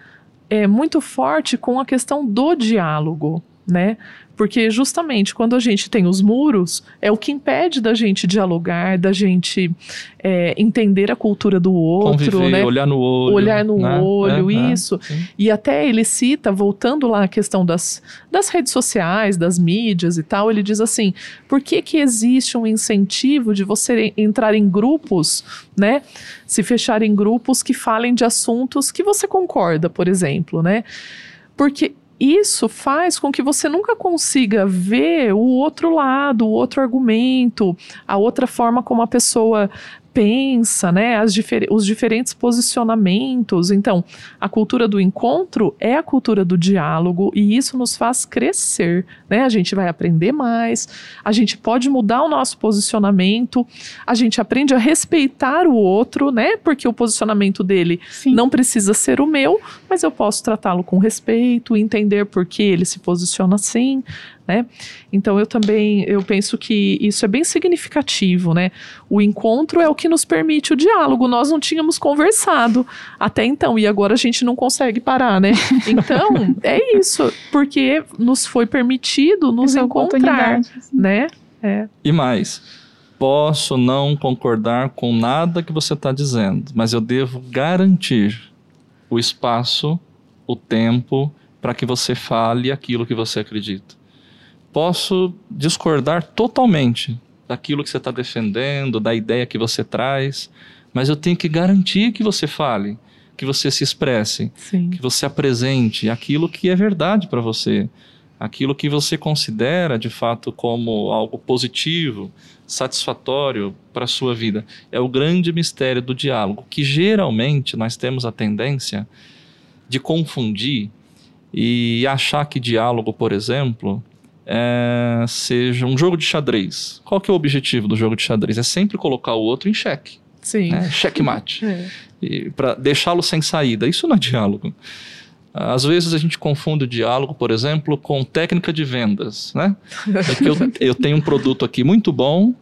é muito forte com a questão do diálogo, né? Porque justamente quando a gente tem os muros, é o que impede da gente dialogar, da gente é, entender a cultura do outro, Conviver, né? olhar no olho. Olhar no né? olho, É, é, isso. sim. E até ele cita, voltando lá à questão das, das redes sociais, das mídias e tal, ele diz assim: por que, que existe um incentivo de você entrar em grupos, né? Se fechar em grupos que falem de assuntos que você concorda, por exemplo, né? Porque isso faz com que você nunca consiga ver o outro lado, o outro argumento, a outra forma como a pessoa pensa, né, as difer os diferentes posicionamentos. Então, a cultura do encontro é a cultura do diálogo e isso nos faz crescer, né? A gente vai aprender mais, a gente pode mudar o nosso posicionamento, a gente aprende a respeitar o outro, né? Porque o posicionamento dele Sim. não precisa ser o meu, mas eu posso tratá-lo com respeito, entender por que ele se posiciona assim, né? Então eu também eu penso que isso é bem significativo, né? O encontro é o que nos permite o diálogo. Nós não tínhamos conversado até então e agora a gente não consegue parar, né? [laughs] Então é isso, porque nos foi permitido nos Essa encontrar, assim. né? É, E mais, posso não concordar com nada que você está dizendo, mas eu devo garantir o espaço, o tempo para que você fale aquilo que você acredita. Posso discordar totalmente daquilo que você está defendendo, da ideia que você traz, mas eu tenho que garantir que você fale, que você se expresse, sim. que você apresente aquilo que é verdade para você, aquilo que você considera de fato como algo positivo, satisfatório para a sua vida. É o grande mistério do diálogo, que geralmente nós temos a tendência de confundir e achar que diálogo, por exemplo, é, seja um jogo de xadrez. Qual que é o objetivo do jogo de xadrez? É sempre colocar o outro em xeque, Sim. né? checkmate É. para deixá-lo sem saída. Isso não é diálogo. Às vezes a gente confunde o diálogo, por exemplo, com técnica de vendas, né? É eu, eu tenho um produto aqui muito bom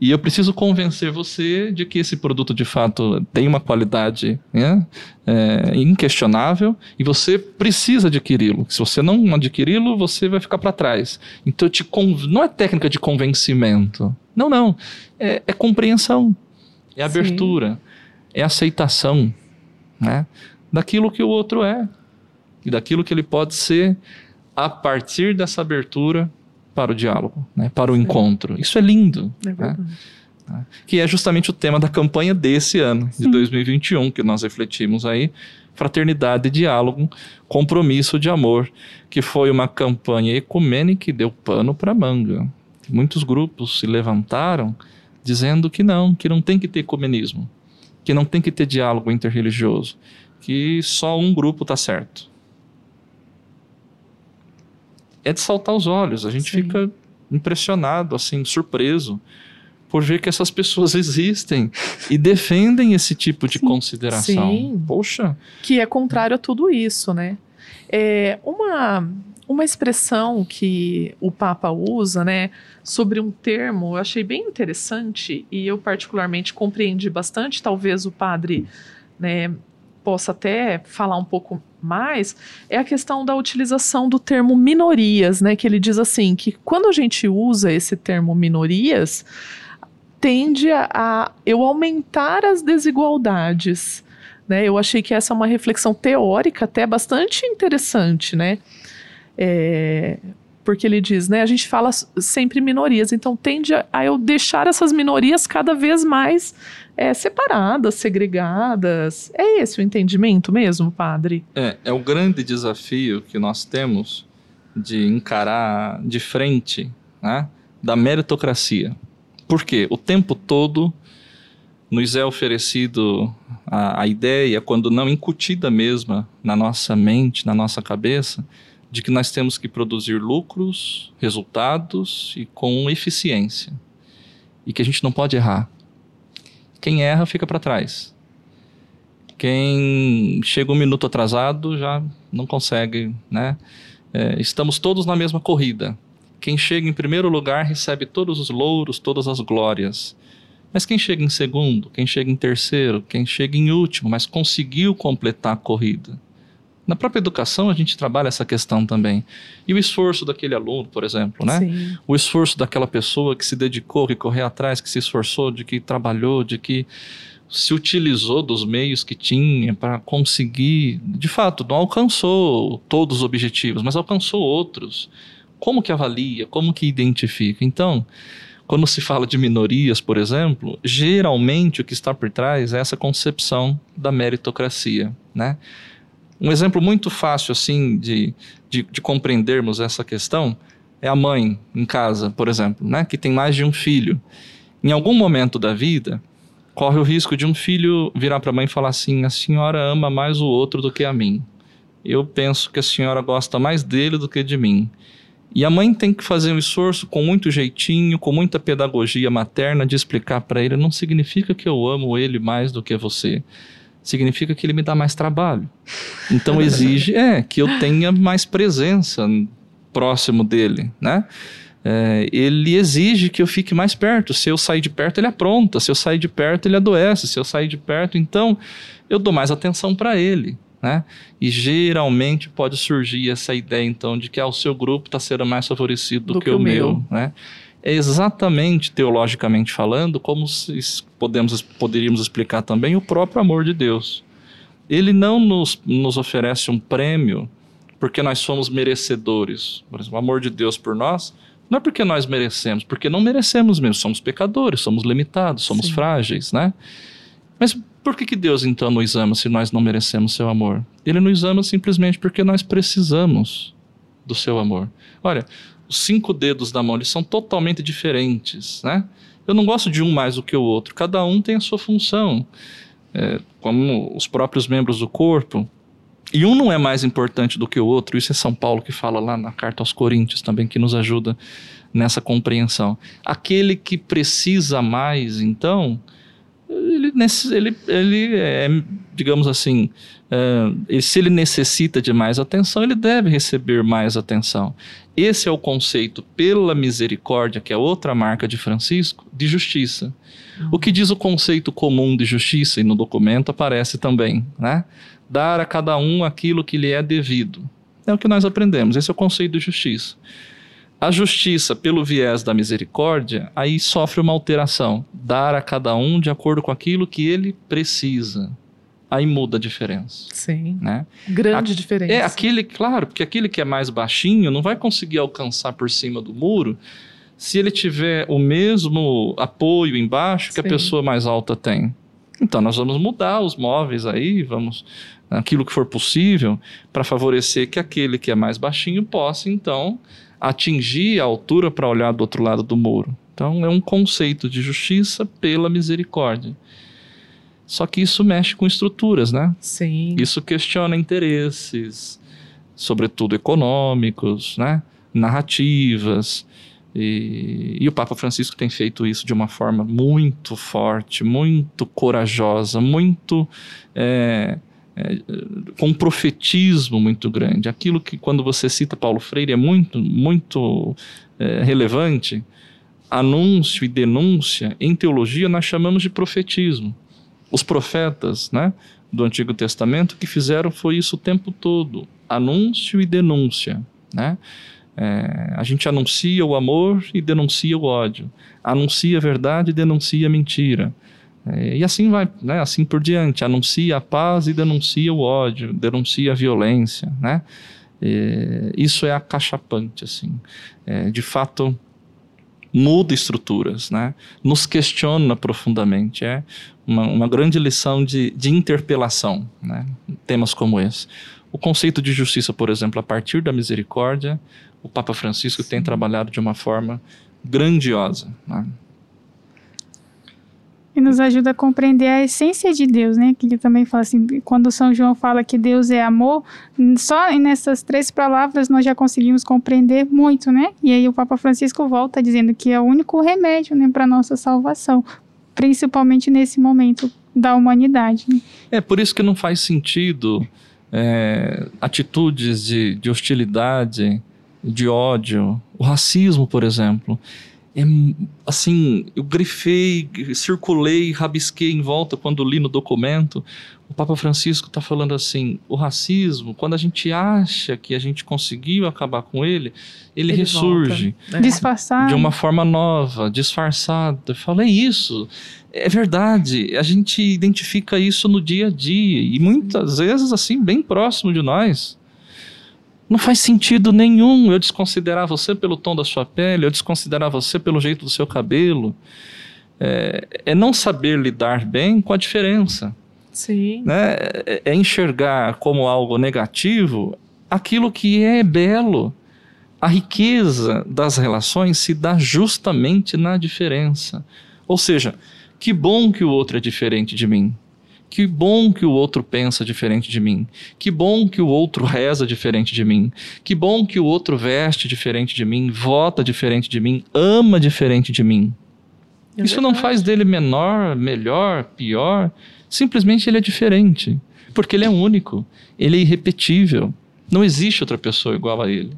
e eu preciso convencer você de que esse produto de fato tem uma qualidade né, é, inquestionável e você precisa adquiri-lo. Se você não adquiri-lo, você vai ficar para trás. Então, te não é técnica de convencimento. Não, não. É, é compreensão, é Sim. abertura, é aceitação né, daquilo que o outro é e daquilo que ele pode ser a partir dessa abertura para o diálogo, né, para o Sim. encontro. Isso é lindo. É né? verdade. que é justamente o tema da campanha desse ano, de Sim. 2021, que nós refletimos aí, Fraternidade, Diálogo, Compromisso de Amor, que foi uma campanha ecumênica que deu pano para manga. Muitos grupos se levantaram dizendo que não, que não tem que ter ecumenismo, que não tem que ter diálogo interreligioso, que só um grupo está certo. É de saltar os olhos, a gente Sim. fica impressionado, assim, surpreso por ver que essas pessoas [laughs] existem e defendem esse tipo de consideração. Sim. Poxa. Que é contrário a tudo isso, né? É uma, uma expressão que o Papa usa, né, sobre um termo, eu achei bem interessante e eu particularmente compreendi bastante, talvez o padre, né, possa até falar um pouco mais, é a questão da utilização do termo minorias, né, que ele diz assim, que quando a gente usa esse termo minorias, tende a, a eu aumentar as desigualdades. Né? Eu achei que essa é uma reflexão teórica até bastante interessante, né? É, porque ele diz, né? A gente fala sempre minorias, então tende a, a eu deixar essas minorias cada vez mais é, separadas, segregadas. É esse o entendimento mesmo, padre? É, é o grande desafio que nós temos de encarar de frente né, da meritocracia. Porque o tempo todo nos é oferecido a, a ideia, quando não incutida mesmo na nossa mente, na nossa cabeça, de que nós temos que produzir lucros, resultados e com eficiência. E que a gente não pode errar. Quem erra fica para trás. Quem chega um minuto atrasado já não consegue, né? É, estamos todos na mesma corrida. Quem chega em primeiro lugar recebe todos os louros, todas as glórias. Mas quem chega em segundo, quem chega em terceiro, quem chega em último, mas conseguiu completar a corrida. Na própria educação a gente trabalha essa questão também. E o esforço daquele aluno, por exemplo, né? Sim. O esforço daquela pessoa que se dedicou, que correu atrás, que se esforçou, de que trabalhou, de que se utilizou dos meios que tinha para conseguir, de fato, não alcançou todos os objetivos, mas alcançou outros como que avalia, como que identifica? Então, quando se fala de minorias, por exemplo, geralmente o que está por trás é essa concepção da meritocracia, né? Um exemplo muito fácil, assim, de, de, de compreendermos essa questão é a mãe em casa, por exemplo, né? Que tem mais de um filho. Em algum momento da vida, corre o risco de um filho virar para a mãe e falar assim: a senhora ama mais o outro do que a mim. Eu penso que a senhora gosta mais dele do que de mim. E a mãe tem que fazer um esforço com muito jeitinho, com muita pedagogia materna de explicar para ele: não significa que eu amo ele mais do que você. Significa que ele me dá mais trabalho. Então [laughs] exige é que eu tenha mais presença próximo dele, né? É, ele exige que eu fique mais perto. Se eu sair de perto, ele apronta. Se eu sair de perto, ele adoece. Se eu sair de perto, então eu dou mais atenção para ele. Né? E geralmente pode surgir essa ideia, então, de que ah, o seu grupo está sendo mais favorecido do, do que, que, o meu. meu né? É exatamente, teologicamente falando, como se podemos, poderíamos explicar também o próprio amor de Deus. Ele não nos, nos oferece um prêmio porque nós somos merecedores. Por exemplo, o amor de Deus por nós não é porque nós merecemos, porque não merecemos mesmo. Somos pecadores, somos limitados, somos Sim. frágeis, né? Mas por que, que Deus então nos ama se nós não merecemos seu amor? Ele nos ama simplesmente porque nós precisamos do seu amor. Olha, os cinco dedos da mão eles são totalmente diferentes, né? Eu não gosto de um mais do que o outro. Cada um tem a sua função, é, como os próprios membros do corpo. E um não é mais importante do que o outro. Isso é São Paulo que fala lá na carta aos Coríntios também, que nos ajuda nessa compreensão. Aquele que precisa mais, então, ele, ele, ele é, digamos assim, é, se ele necessita de mais atenção, ele deve receber mais atenção. Esse é o conceito, pela misericórdia, que é outra marca de Francisco, de justiça. O que diz o conceito comum de justiça, e no documento aparece também, né? Dar a cada um aquilo que lhe é devido. É o que nós aprendemos, esse é o conceito de justiça. A justiça, pelo viés da misericórdia, aí sofre uma alteração. Dar a cada um de acordo com aquilo que ele precisa. Aí muda a diferença. Sim. Né? Grande a, diferença. É aquele, claro, porque aquele que é mais baixinho não vai conseguir alcançar por cima do muro se ele tiver o mesmo apoio embaixo que Sim. a pessoa mais alta tem. Então nós vamos mudar os móveis aí, vamos aquilo que for possível, para favorecer que aquele que é mais baixinho possa, então, atingir a altura para olhar do outro lado do muro. Então, é um conceito de justiça pela misericórdia. Só que isso mexe com estruturas, né? Sim. Isso questiona interesses, sobretudo econômicos, né? narrativas. E, e, o Papa Francisco tem feito isso de uma forma muito forte, muito corajosa, muito. É, é, com um profetismo muito grande. Aquilo que, quando você cita Paulo Freire, é muito, muito é, relevante. Anúncio e denúncia, em teologia, nós chamamos de profetismo. Os profetas né, do Antigo Testamento que fizeram foi isso o tempo todo: anúncio e denúncia. Né? É, a gente anuncia o amor e denuncia o ódio, anuncia a verdade e denuncia a mentira. É, e assim vai, né, assim por diante. Anuncia a paz e denuncia o ódio, denuncia a violência. Né? É, isso é acachapante. Assim. É, de fato, muda estruturas, né? nos questiona profundamente. É uma, uma grande lição de, de interpelação, né? temas como esse. O conceito de justiça, por exemplo, a partir da misericórdia, o Papa Francisco tem trabalhado de uma forma grandiosa. Né? E nos ajuda a compreender a essência de Deus, né? Que ele também fala assim, quando São João fala que Deus é amor, só nessas três palavras nós já conseguimos compreender muito, né? E aí o Papa Francisco volta dizendo que é o único remédio né, para nossa salvação, principalmente nesse momento da humanidade. Né? É por isso que não faz sentido é, atitudes de, de hostilidade, de ódio, o racismo, por exemplo. É, assim, eu grifei, circulei, rabisquei em volta quando li no documento. O Papa Francisco está falando assim: o racismo, quando a gente acha que a gente conseguiu acabar com ele, ele, ele ressurge. Né? Disfarçado. De uma forma nova, disfarçada. Eu falei é isso. É verdade, a gente identifica isso no dia a dia e muitas vezes assim, bem próximo de nós. Não faz sentido nenhum eu desconsiderar você pelo tom da sua pele, eu desconsiderar você pelo jeito do seu cabelo. É, é não saber lidar bem com a diferença. Sim. Né? É, é enxergar como algo negativo aquilo que é belo. A riqueza das relações se dá justamente na diferença. Ou seja, que bom que o outro é diferente de mim. Que bom que o outro pensa diferente de mim. Que bom que o outro reza diferente de mim. Que bom que o outro veste diferente de mim, vota diferente de mim, ama diferente de mim. É Isso não faz dele menor, melhor, pior. Simplesmente ele é diferente. Porque ele é único. Ele é irrepetível. Não existe outra pessoa igual a ele.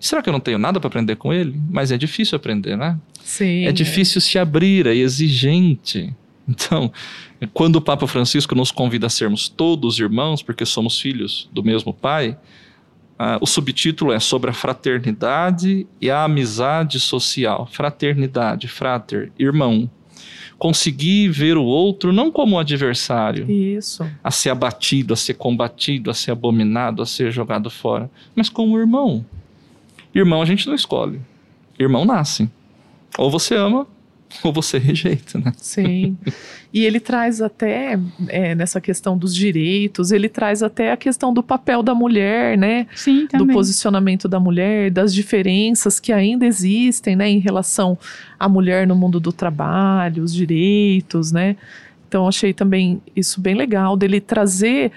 Será que eu não tenho nada para aprender com ele? Mas é difícil aprender, né? Sim. É difícil é. se abrir, é exigente. [laughs] Então, quando o Papa Francisco nos convida a sermos todos irmãos, porque somos filhos do mesmo Pai, uh, o subtítulo é sobre a fraternidade e a amizade social. Fraternidade, frater, irmão. Conseguir ver o outro não como um adversário, Isso. a ser abatido, a ser combatido, a ser abominado, a ser jogado fora, mas como irmão. Irmão a gente não escolhe, irmão nasce. Ou você ama ou você rejeita, né? Sim. E ele traz até, é, nessa questão dos direitos, ele traz até a questão do papel da mulher, né? Sim, também. Do posicionamento da mulher, das diferenças que ainda existem, né? Em relação à mulher no mundo do trabalho, os direitos, né? Então, achei também isso bem legal, dele trazer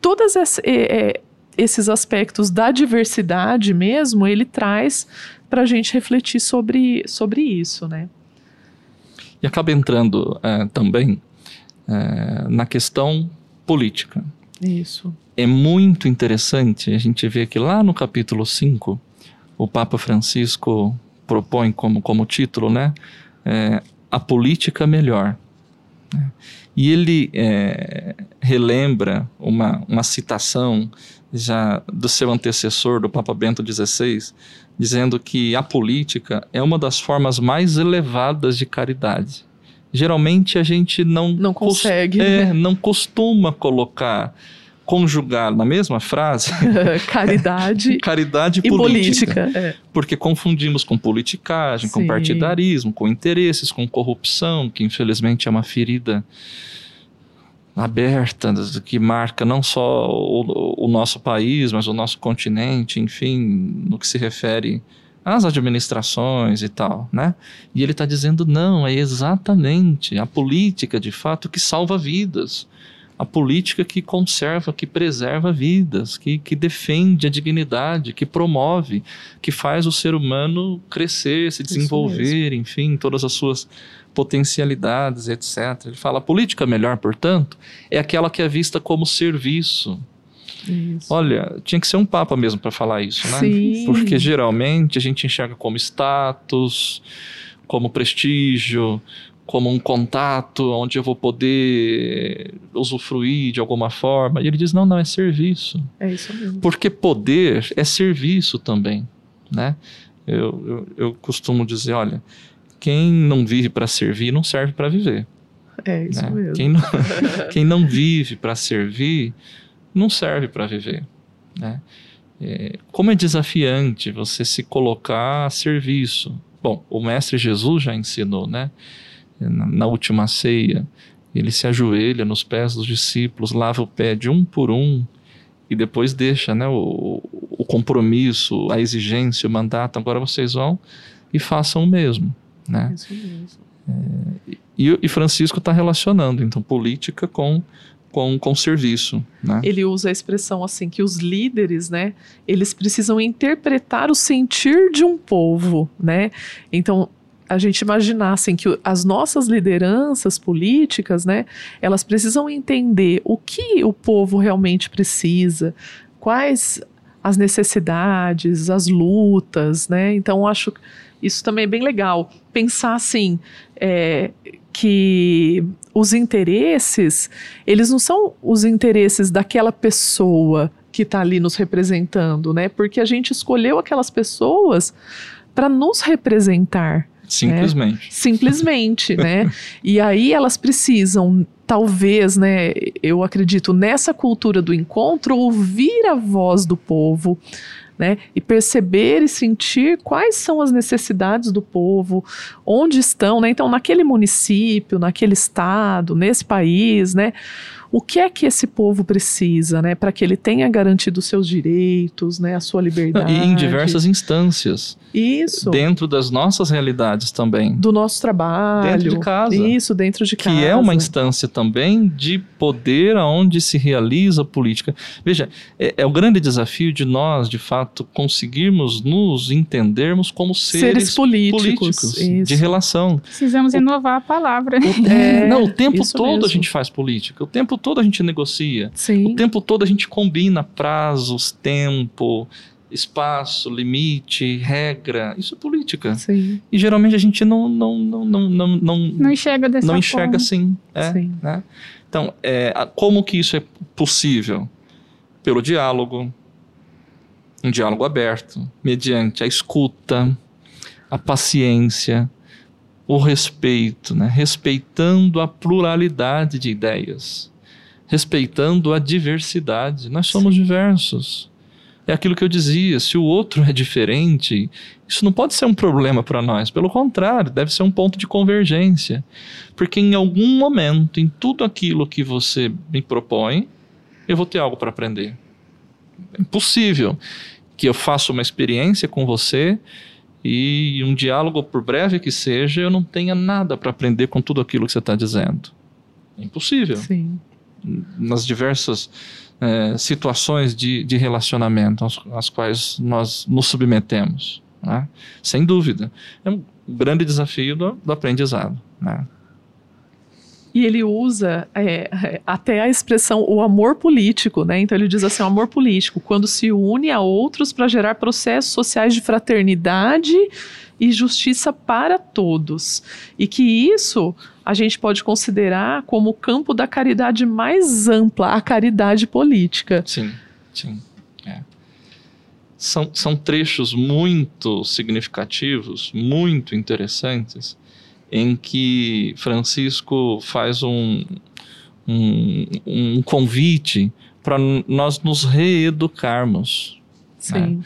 todas essa, é, é, esses aspectos da diversidade mesmo, ele traz para a gente refletir sobre, sobre isso, né? E acaba entrando é, também é, na questão política. Isso. É muito interessante a gente ver que lá no capítulo 5, o Papa Francisco propõe como, como título, né? É, a política melhor. E ele é, relembra uma, uma citação já do seu antecessor, do Papa Bento XVI, dizendo que a política é uma das formas mais elevadas de caridade. Geralmente a gente não, não consegue, é, né? não costuma colocar conjugar na mesma frase [laughs] caridade, [laughs] caridade e política, política é. porque confundimos com politicagem, Sim. com partidarismo, com interesses, com corrupção, que infelizmente é uma ferida aberta que marca não só o, o, nosso país, mas o nosso continente, enfim, no que se refere às administrações e tal, né? E ele está dizendo não, é exatamente a política de fato que salva vidas, a política que conserva, que preserva vidas, que, que defende a dignidade, que promove, que faz o ser humano crescer, se desenvolver, enfim, todas as suas potencialidades, etc. Ele fala: a política melhor, portanto, é aquela que é vista como serviço. Isso. Olha, tinha que ser um papa mesmo para falar isso, né? Sim. Porque geralmente a gente enxerga como status, como prestígio, como um contato onde eu vou poder usufruir de alguma forma. E ele diz: não, não, é serviço. É isso mesmo. Porque poder é serviço também, né? Eu, eu, eu costumo dizer: olha, quem não vive para servir não serve para viver. É isso né? mesmo. Quem não, [laughs] quem não vive para servir não serve para viver. Né? É, como é desafiante você se colocar a serviço. Bom, o Mestre Jesus já ensinou, né? Na, na última ceia, ele se ajoelha nos pés dos discípulos, lava o pé de um por um e depois deixa né, o, o compromisso, a exigência, o mandato. Agora vocês vão e façam o mesmo. Né? Isso mesmo. É, e, e, Francisco está relacionando, então, política com, com, com serviço. Né? Ele usa a expressão assim, que os líderes, né, eles precisam interpretar o sentir de um povo, né? Então, a gente imaginar assim, que as nossas lideranças políticas, né, elas precisam entender o que o povo realmente precisa, quais as necessidades, as lutas, né? Então, acho isso também é bem legal. Pensar assim, é, que os interesses, eles não são os interesses daquela pessoa que está ali nos representando, né? Porque a gente escolheu aquelas pessoas para nos representar. Né? Simplesmente. Né? Simplesmente, né? [laughs] E aí elas precisam, talvez, né? Eu acredito nessa cultura do encontro, ouvir a voz do povo, né? E perceber e sentir quais são as necessidades do povo, onde estão, né? Então, naquele município, naquele estado, nesse país, né? O que é que esse povo precisa, né, para que ele tenha garantido os seus direitos, né, a sua liberdade. E em diversas instâncias. Isso. Dentro das nossas realidades também. Do nosso trabalho. Dentro de casa. Isso, dentro de casa. Que é uma instância também de poder aonde se realiza a política. Veja, é, é o grande desafio de nós, de fato, conseguirmos nos entendermos como seres, seres políticos, políticos de relação. Precisamos o, inovar a palavra. O, é, [laughs] não, o tempo todo mesmo. a gente faz política. O tempo todo a gente negocia. Sim. O tempo todo a gente combina prazos, tempo, espaço, limite, regra. Isso é política. Sim. E geralmente a gente não não não não não não, não enxerga dessa não enxerga forma. assim. É, Sim. Né? Então, é, como que isso é possível? Pelo diálogo, um diálogo aberto, mediante a escuta, a paciência, o respeito, né? respeitando a pluralidade de ideias, respeitando a diversidade. Nós somos Sim. diversos. É aquilo que eu dizia: se o outro é diferente, isso não pode ser um problema para nós. Pelo contrário, deve ser um ponto de convergência. Porque em algum momento, em tudo aquilo que você me propõe, eu vou ter algo para aprender. É impossível que eu faça uma experiência com você e um diálogo, por breve que seja, eu não tenha nada para aprender com tudo aquilo que você está dizendo. É impossível. Sim. Nas diversas é, situações de, de relacionamento às, quais nós nos submetemos. Né? Sem dúvida. É um grande desafio do, do aprendizado. Né? E ele usa é, até a expressão o amor político, né? Então ele diz assim: o amor político, quando se une a outros para gerar processos sociais de fraternidade e justiça para todos. E que isso a gente pode considerar como o campo da caridade mais ampla, a caridade política. Sim, sim. É. São, são trechos muito significativos, muito interessantes em que Francisco faz um, um, um convite para nós nos reeducarmos. Né?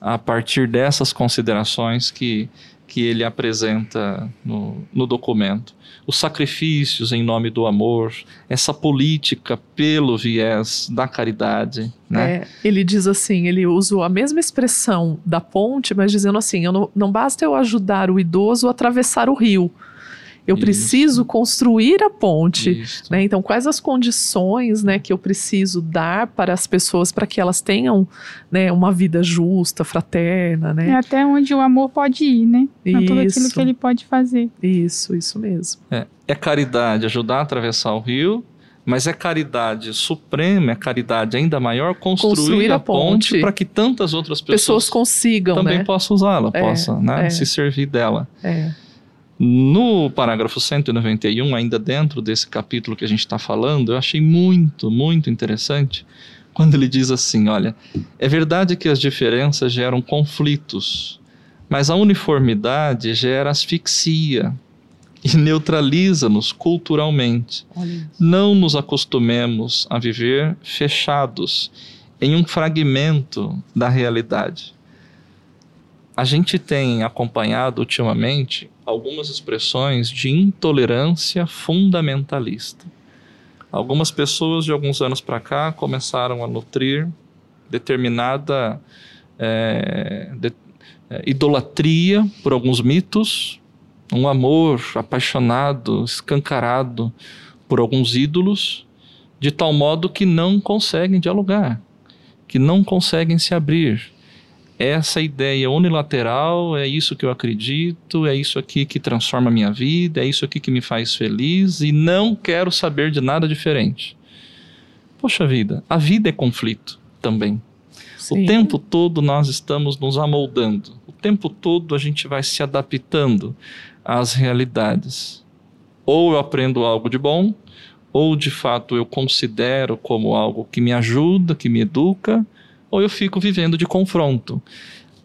A partir dessas considerações que, que ele apresenta no, no documento. Os sacrifícios em nome do amor, essa política pelo viés da caridade. Né? É, ele diz assim: ele usa a mesma expressão da ponte, mas dizendo assim: não, não basta eu ajudar o idoso a atravessar o rio. Eu Isso. preciso construir a ponte. Isso. Né? Então, quais as condições né, que eu preciso dar para as pessoas para que elas tenham né, uma vida justa, fraterna, É né? até onde o amor pode ir, né? Pra tudo aquilo Isso. que ele pode fazer. Isso, isso mesmo. É, é caridade ajudar a atravessar o rio, mas é caridade suprema, é caridade ainda maior construir, Construir a, a ponte, ponte. para que tantas outras pessoas, Pessoas consigam, também né? possam usá-la, É, possam né, é. se servir dela. É, No parágrafo 191, ainda dentro desse capítulo que a gente está falando, eu achei muito, muito interessante quando ele diz assim: olha, é verdade que as diferenças geram conflitos, mas a uniformidade gera asfixia e neutraliza-nos culturalmente. Não nos acostumemos a viver fechados em um fragmento da realidade. A gente tem acompanhado ultimamente algumas expressões de intolerância fundamentalista. Algumas pessoas de alguns anos para cá começaram a nutrir determinada eh, de- eh, idolatria por alguns mitos, um amor apaixonado, escancarado por alguns ídolos, de tal modo que não conseguem dialogar, que não conseguem se abrir. Essa ideia unilateral é isso que eu acredito, é isso aqui que transforma a minha vida, é isso aqui que me faz feliz e não quero saber de nada diferente. Poxa vida, a vida é conflito também. Sim. O tempo todo nós estamos nos amoldando. O tempo todo a gente vai se adaptando às realidades. Ou eu aprendo algo de bom, ou de fato eu considero como algo que me ajuda, que me educa, ou eu fico vivendo de confronto.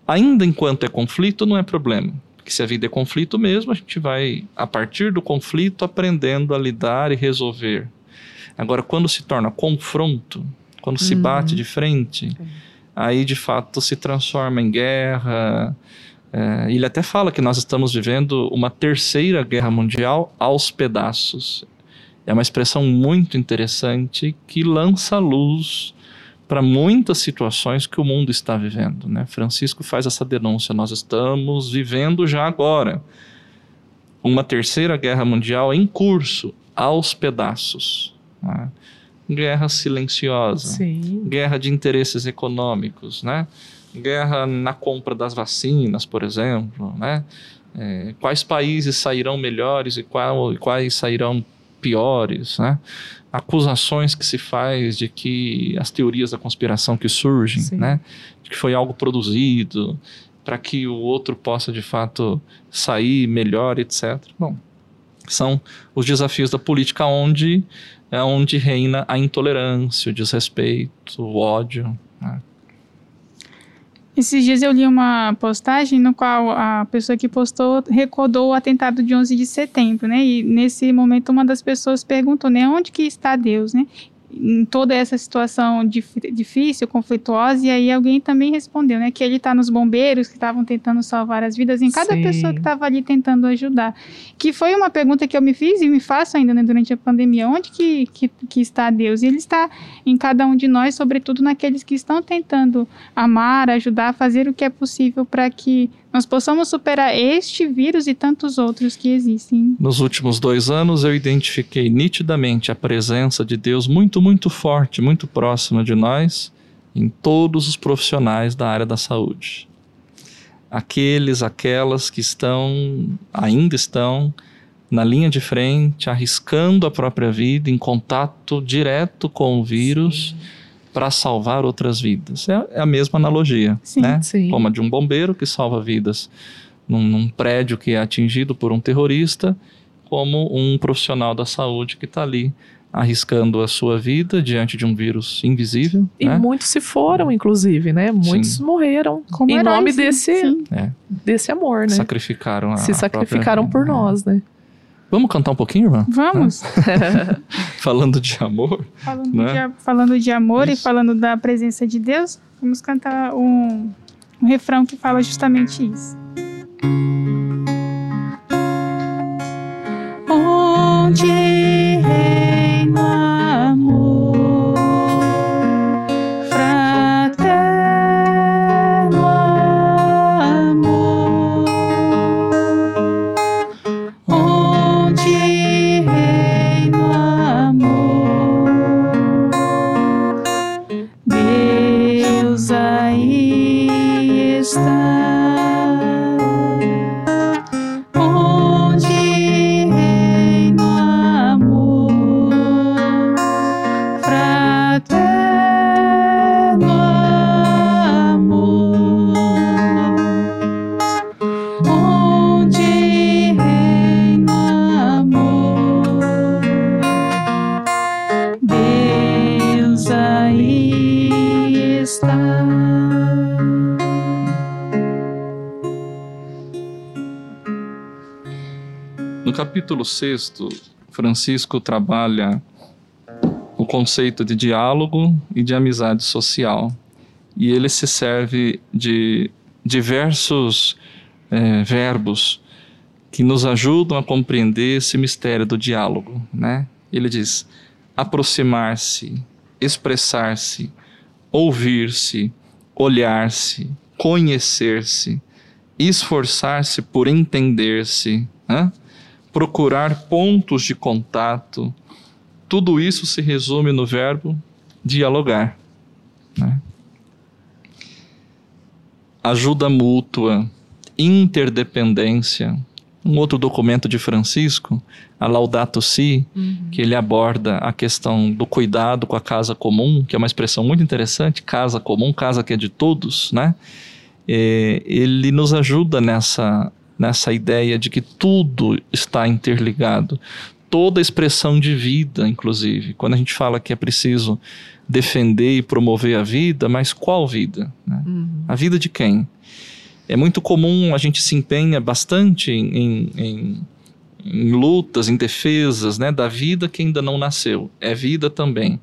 Ainda enquanto é conflito, não é problema. Porque se a vida é conflito mesmo, a gente vai, a partir do conflito, aprendendo a lidar e resolver. Agora, quando se torna confronto, quando se Uhum. bate de frente, aí de fato se transforma em guerra. É, ele até fala que nós estamos vivendo uma terceira guerra mundial aos pedaços. É uma expressão muito interessante que lança luz para muitas situações que o mundo está vivendo. Né? Francisco faz essa denúncia. Nós estamos vivendo já agora uma terceira guerra mundial em curso, aos pedaços. né? Guerra silenciosa Sim. guerra de interesses econômicos, né? Guerra na compra das vacinas, por exemplo, né? É, quais países sairão melhores e, qual, e quais sairão piores, né? Acusações que se faz de que as teorias da conspiração que surgem, Sim. né? De que foi algo produzido para que o outro possa de fato sair melhor, etc. Bom, são os desafios da política onde é onde reina a intolerância, o desrespeito, o ódio. né? Esses dias eu li uma postagem no qual a pessoa que postou recordou o atentado de 11 de setembro, né? E nesse momento uma das pessoas perguntou, né, onde que está Deus, né? Em toda essa situação dif- difícil, conflituosa, e aí alguém também respondeu, né, que ele está nos bombeiros que estavam tentando salvar as vidas, em cada Sim. pessoa que estava ali tentando ajudar. Que foi uma pergunta que eu me fiz e me faço ainda, né, durante a pandemia, onde que, que, que está Deus? E ele está em cada um de nós, sobretudo naqueles que estão tentando amar, ajudar, fazer o que é possível para que nós possamos superar este vírus e tantos outros que existem. Nos últimos dois anos, eu identifiquei nitidamente a presença de Deus muito, muito forte, muito próxima de nós, em todos os profissionais da área da saúde. Aqueles, aquelas que estão, ainda estão, na linha de frente, arriscando a própria vida, em contato direto com o vírus, para salvar outras vidas. É, é a mesma analogia, Sim. né? Sim. como a de um bombeiro que salva vidas num, num prédio que é atingido por um terrorista, como um profissional da saúde que está ali arriscando a sua vida diante de um vírus invisível. E né? muitos se foram, inclusive, né? Muitos morreram Como em heróis, nome sim, desse, sim. É, desse amor, né? sacrificaram a Se a sacrificaram própria por vida. nós, né? Vamos cantar um pouquinho, irmão? Vamos. [laughs] Falando de amor. Falando, né? de, falando de, amor Isso. e falando da presença de Deus, vamos cantar um, um refrão que fala justamente isso. Onde capítulo 6, Francisco trabalha o conceito de diálogo e de amizade social. E ele se serve de diversos é, verbos que nos ajudam a compreender esse mistério do diálogo. Né? Ele diz aproximar-se, expressar-se, ouvir-se, olhar-se, conhecer-se, esforçar-se por entender-se, né? Procurar pontos de contato. Tudo isso se resume no verbo dialogar. Né? Ajuda mútua, interdependência. Um outro documento de Francisco, a Laudato Si, uhum. que ele aborda a questão do cuidado com a casa comum, que é uma expressão muito interessante, casa comum, casa que é de todos, né? É, ele nos ajuda nessa, nessa ideia de que tudo está interligado, toda expressão de vida, inclusive. Quando a gente fala que é preciso defender e promover a vida, mas qual vida? Né? Uhum. A vida de quem? É muito comum a gente se empenha bastante em, em, em lutas, em defesas né, da vida que ainda não nasceu. É vida também.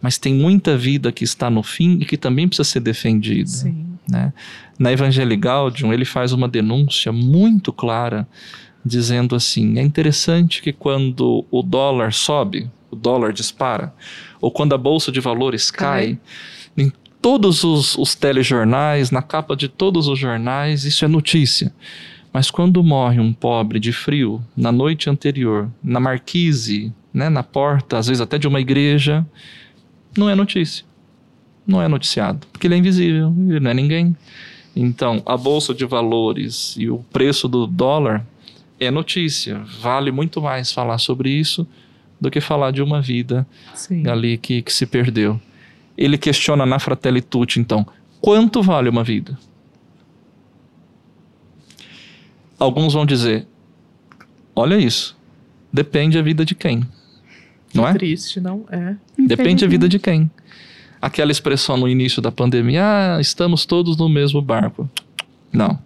Mas tem muita vida que está no fim e que também precisa ser defendida. Sim. Né? Na Evangelii Gaudium, ele faz uma denúncia muito clara, dizendo assim: é interessante que quando o dólar sobe, o dólar dispara, ou quando a bolsa de valores cai, cai. em todos os, os telejornais, na capa de todos os jornais, isso é notícia. Mas quando morre um pobre de frio, na noite anterior, na marquise, né, na porta, às vezes até de uma igreja, não é notícia não é noticiado, porque ele é invisível, ele não é ninguém. Então, a bolsa de valores e o preço do dólar é notícia. Vale muito mais falar sobre isso do que falar de uma vida Sim. ali que, que se perdeu. Ele questiona na Fratelli Tutti, então, quanto vale uma vida? Alguns vão dizer, olha isso, depende a vida de quem. Não é? é? Triste, não é? Depende a vida de quem aquela expressão no início da pandemia, ah, estamos todos no mesmo barco. Não.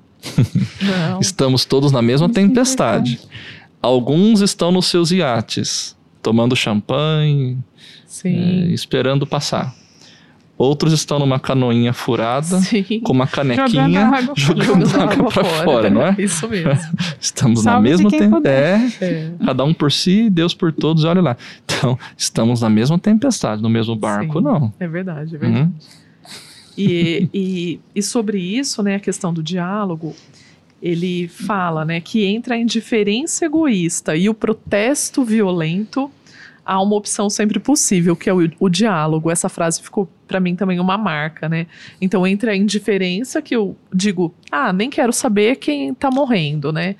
Não. [laughs] estamos todos na mesma tempestade. Alguns estão nos seus iates, tomando champanhe, é, esperando passar. Outros estão numa canoinha furada, Sim. com uma canequinha, jogando água, água para fora, fora, não é? Isso mesmo. [laughs] estamos Salve na mesma tempestade. É, cada um por si, Deus por todos, olha lá. Então, estamos na mesma tempestade, no mesmo barco, Sim, não. É verdade, é verdade. Uhum. E, e, e sobre isso, né, a questão do diálogo, ele fala, né, que entre a indiferença egoísta e o protesto violento, há uma opção sempre possível, que é o, o diálogo. Essa frase ficou para mim também uma marca, né? Então, entre a indiferença que eu digo, ah, nem quero saber quem tá morrendo, né?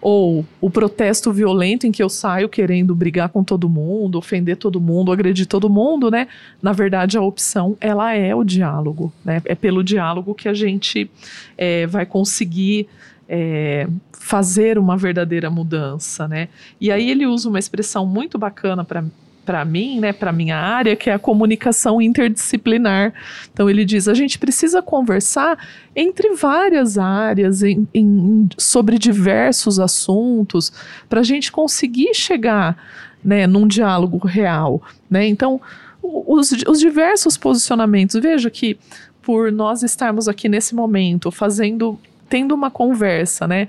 Ou o protesto violento em que eu saio querendo brigar com todo mundo, ofender todo mundo, agredir todo mundo, né? Na verdade, a opção, ela é o diálogo, né? É pelo diálogo que a gente é, vai conseguir é, fazer uma verdadeira mudança, né? E aí ele usa uma expressão muito bacana para para mim, né, para minha área, que é a comunicação interdisciplinar. Então ele diz: a gente precisa conversar entre várias áreas, em, em, sobre diversos assuntos, para a gente conseguir chegar, né, num diálogo real, né? Então os, os diversos posicionamentos, veja que por nós estarmos aqui nesse momento fazendo tendo uma conversa, né?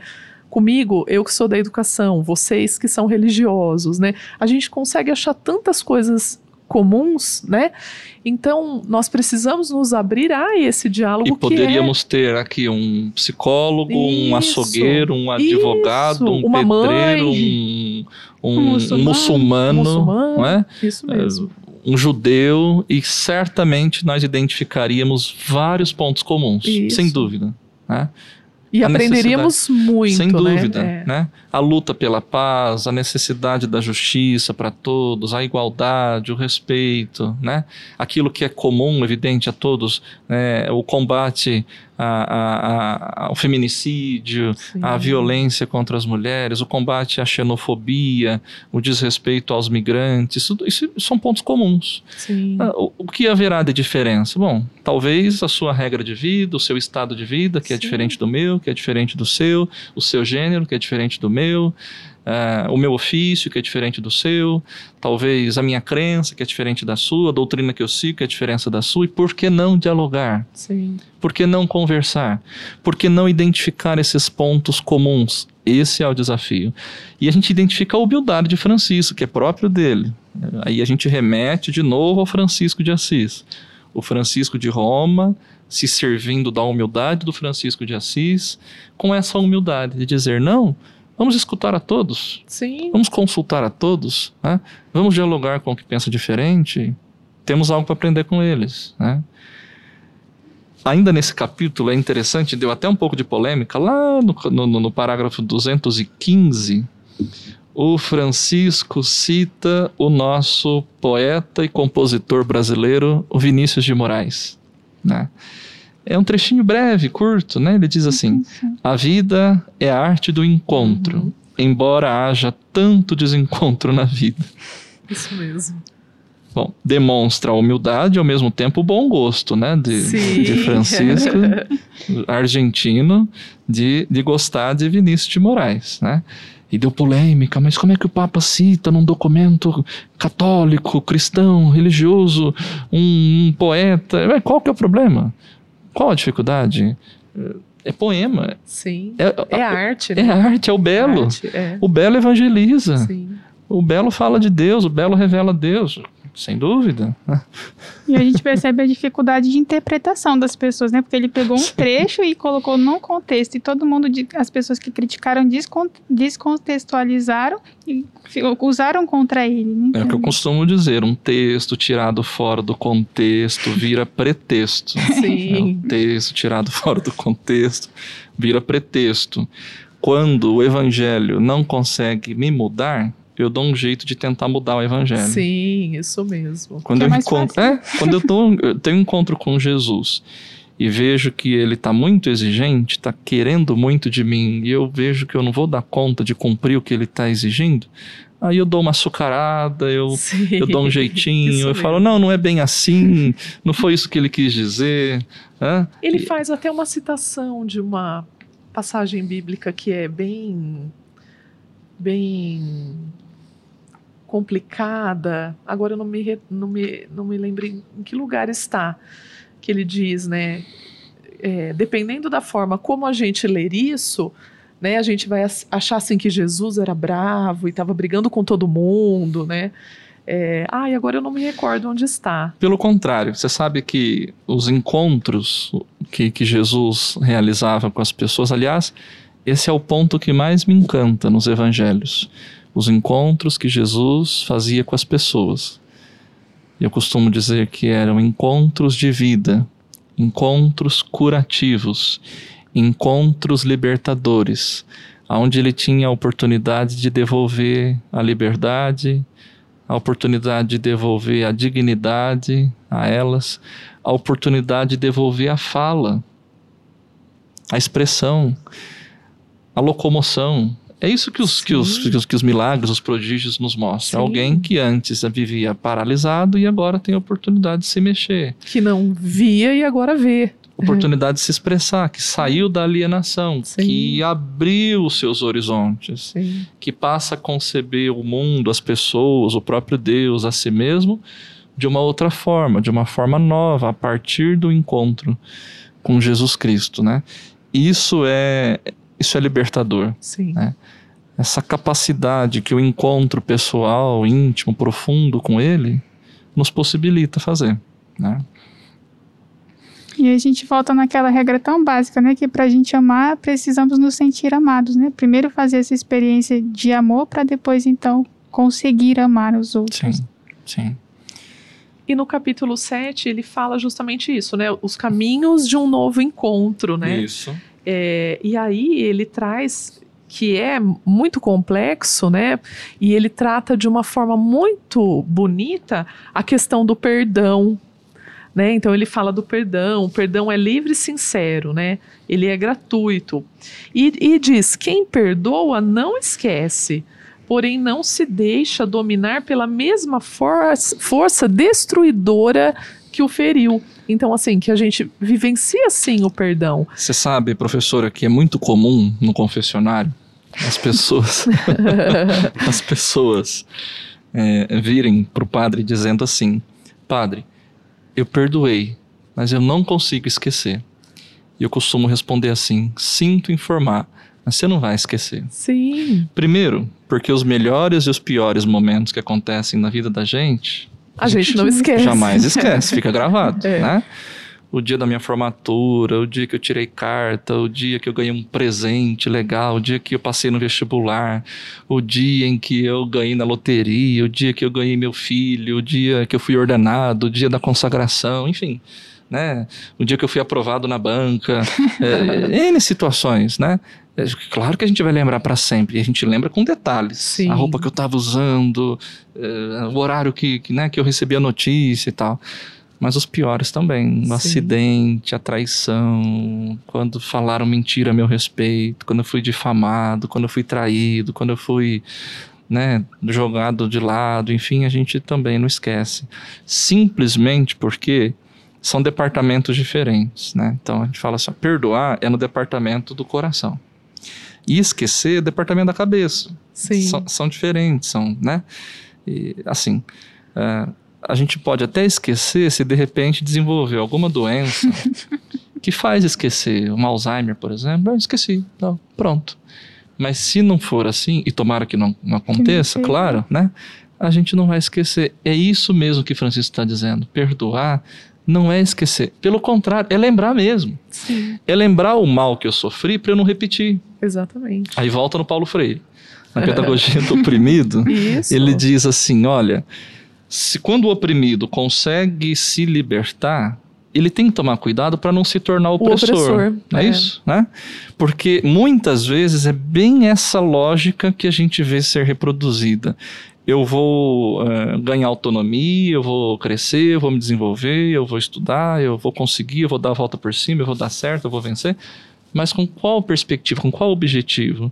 Comigo, eu que sou da educação, vocês que são religiosos, né? A gente consegue achar tantas coisas comuns, né? Então, nós precisamos nos abrir a esse diálogo. E poderíamos é... ter aqui um psicólogo, isso, um açougueiro, um advogado, isso, um pedreiro, mãe, um, um, um, muçulmano, um muçulmano, muçulmano, não é? Isso mesmo. Um judeu, e certamente nós identificaríamos vários pontos comuns, isso. sem dúvida. Né? E aprenderíamos muito, Sem né? dúvida, né? né? A luta pela paz, a necessidade da justiça para todos, a igualdade, o respeito, né? Aquilo que é comum, evidente a todos, né? o combate a, a, ao feminicídio, a violência contra as mulheres, o combate à xenofobia, o desrespeito aos migrantes, isso, isso são pontos comuns. Ah, o, o, que haverá de diferença? Bom, talvez a sua regra de vida, o seu estado de vida, que é Sim. é diferente do meu, que é diferente do seu, o seu gênero, que é diferente do meu, é, o meu ofício, que é diferente do seu, talvez a minha crença, que é diferente da sua, a doutrina que eu sigo, que é diferente da sua, e por que não dialogar? Sim. Por que não conversar? Por que não identificar esses pontos comuns? Esse é o desafio. E a gente identifica a humildade de Francisco, que é próprio dele. Aí a gente remete de novo ao Francisco de Assis. O Francisco de Roma se servindo da humildade do Francisco de Assis, com essa humildade de dizer: não, vamos escutar a todos, Sim. vamos consultar a todos, né? vamos dialogar com o que pensa diferente, temos algo para aprender com eles. Né? Ainda nesse capítulo é interessante, deu até um pouco de polêmica, lá no, no, no parágrafo 215, o Francisco cita o nosso poeta e compositor brasileiro, o Vinícius de Moraes. Né? É um trechinho breve, curto, né? Ele diz assim: a vida é a arte do encontro, Uhum. embora haja tanto desencontro na vida. Isso mesmo. Bom, demonstra a humildade e ao mesmo tempo o bom gosto, né? De, Sim. de Francisco, [laughs] argentino, de, de gostar de Vinícius de Moraes, né? E deu polêmica, mas como é que o Papa cita num documento católico, cristão, religioso, um, um poeta? Ué, Qual que é o problema? Qual a dificuldade? É poema, Sim. é, É arte, é né? arte, é o belo. Arte, é. O belo evangeliza. Sim. O belo fala de Deus, o belo revela Deus, sem dúvida. E a gente percebe a dificuldade de interpretação das pessoas, né? Porque ele pegou um trecho e colocou num contexto, e todo mundo, as pessoas que criticaram, descon- descontextualizaram e usaram contra ele. Né? É o que eu costumo dizer, um texto tirado fora do contexto vira pretexto. [laughs] É Sim. um texto tirado fora do contexto vira pretexto. Quando o evangelho não consegue me mudar, eu dou um jeito de tentar mudar o evangelho. Sim, isso mesmo. Quando Que é eu mais encontro, é, quando eu, tô, eu tenho um encontro com Jesus e vejo que ele está muito exigente, está querendo muito de mim, e eu vejo que eu não vou dar conta de cumprir o que ele está exigindo, aí eu dou uma açucarada, eu, Sim. eu dou um jeitinho, eu falo, não, não é bem assim, não foi isso que ele quis dizer. hã? Ele E- faz até uma citação de uma passagem bíblica que é bem. bem. Complicada. Agora eu não me, não me, não me lembro em que lugar está. Que ele diz, né? é, dependendo da forma como a gente ler isso, né, a gente vai ach- achar assim que Jesus era bravo e estava brigando com todo mundo, né? É, ai, agora eu não me recordo onde está. Pelo contrário, você sabe que os encontros que, que Jesus realizava com as pessoas, aliás, esse é o ponto que mais me encanta nos evangelhos. Os encontros que Jesus fazia com as pessoas. Eu costumo dizer que eram encontros de vida, encontros curativos, encontros libertadores, onde ele tinha a oportunidade de devolver a liberdade, a oportunidade de devolver a dignidade a elas, a oportunidade de devolver a fala, a expressão, a locomoção. É isso que os, que os, que os, que os milagres, os prodígios nos mostram. Sim. Alguém que antes vivia paralisado e agora tem a oportunidade de se mexer, Que não via e agora vê. oportunidade de se expressar, que saiu da alienação, Sim. que abriu os seus horizontes Sim. que passa a conceber o mundo, as pessoas, o próprio Deus, a si mesmo, de uma outra forma, de uma forma nova, a partir do encontro com Jesus Cristo, né? Isso é isso é libertador. Sim. É. Essa capacidade que o encontro pessoal, íntimo, profundo com Ele nos possibilita fazer, né? E aí a gente volta naquela regra tão básica, né? Que pra gente amar, precisamos nos sentir amados, né? Primeiro fazer essa experiência de amor para depois, então, conseguir amar os outros. Sim, sim. E no capítulo 7, ele fala justamente isso, né? Os caminhos de um novo encontro, né? Isso. É, e aí ele traz que é muito complexo, né? E ele trata de uma forma muito bonita a questão do perdão. Né? Então ele fala do perdão, o perdão é livre e sincero, né? Ele é gratuito. E, e diz: quem perdoa não esquece, porém não se deixa dominar pela mesma for força destruidora que o feriu. Então, assim, que a gente vivencia sim o perdão. Você sabe, professora, que é muito comum no confessionário as pessoas, [laughs] as pessoas é, virem para o padre dizendo assim: Padre, eu perdoei, mas eu não consigo esquecer. E eu costumo responder assim: Sinto informar, mas você não vai esquecer. Sim. Primeiro, porque os melhores e os piores momentos que acontecem na vida da gente, A gente não [laughs] esquece. jamais esquece, fica gravado, [laughs] É. né? O dia da minha formatura, o dia que eu tirei carta, o dia que eu ganhei um presente legal, o dia que eu passei no vestibular, o dia em que eu ganhei na loteria, o dia que eu ganhei meu filho, o dia que eu fui ordenado, o dia da consagração, enfim, né? O dia que eu fui aprovado na banca, [laughs] é, N situações, né? É, Claro que a gente vai lembrar para sempre, a gente lembra com detalhes. Sim. A roupa que eu estava usando, é, o horário que, que, né, que eu recebi a notícia e tal. Mas os piores também. O Sim. acidente, a traição, quando falaram mentira a meu respeito, quando eu fui difamado, quando eu fui traído, quando eu fui né, jogado de lado, enfim, a gente também não esquece. Simplesmente porque são departamentos diferentes, né? Então a gente fala assim, perdoar é no departamento do coração. E esquecer é departamento da cabeça. Sim. São, são diferentes, são, né? E, assim, é, a gente pode até esquecer se de repente desenvolver alguma doença [laughs] que faz esquecer. Um Alzheimer, por exemplo, eu esqueci, não, pronto. Mas se não for assim, e tomara que não, não aconteça, seja. claro, né? A gente não vai esquecer. É isso mesmo que Francisco está dizendo. Perdoar não é esquecer. Pelo contrário, é lembrar mesmo. Sim. É lembrar o mal que eu sofri para eu não repetir. Exatamente. Aí volta no Paulo Freire. Na pedagogia do [laughs] oprimido, Isso. ele diz assim: olha, se quando o oprimido consegue se libertar, ele tem que tomar cuidado para não se tornar opressor. opressor, Não é, é. isso? Né? Porque muitas vezes é bem essa lógica que a gente vê ser reproduzida. Eu vou eh, ganhar autonomia, eu vou crescer, eu vou me desenvolver, eu vou estudar, eu vou conseguir, eu vou dar a volta por cima, eu vou dar certo, eu vou vencer. Mas com qual perspectiva, com qual objetivo?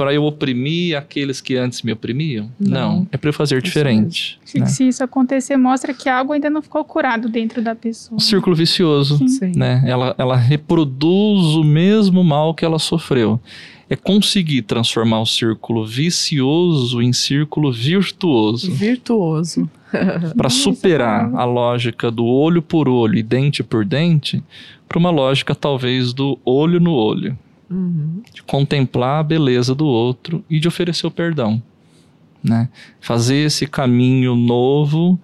Para eu oprimir aqueles que antes me oprimiam? Não. é para eu fazer diferente. Se, né? se isso acontecer, mostra que algo ainda não ficou curado dentro da pessoa. Um círculo vicioso. Sim. Né? Ela, ela reproduz o mesmo mal que ela sofreu. É conseguir transformar o círculo vicioso em círculo virtuoso. Virtuoso. Para superar a lógica do olho por olho e dente por dente, para uma lógica talvez do olho no olho, Uhum. de contemplar a beleza do outro e de oferecer o perdão. Né? Fazer esse caminho novo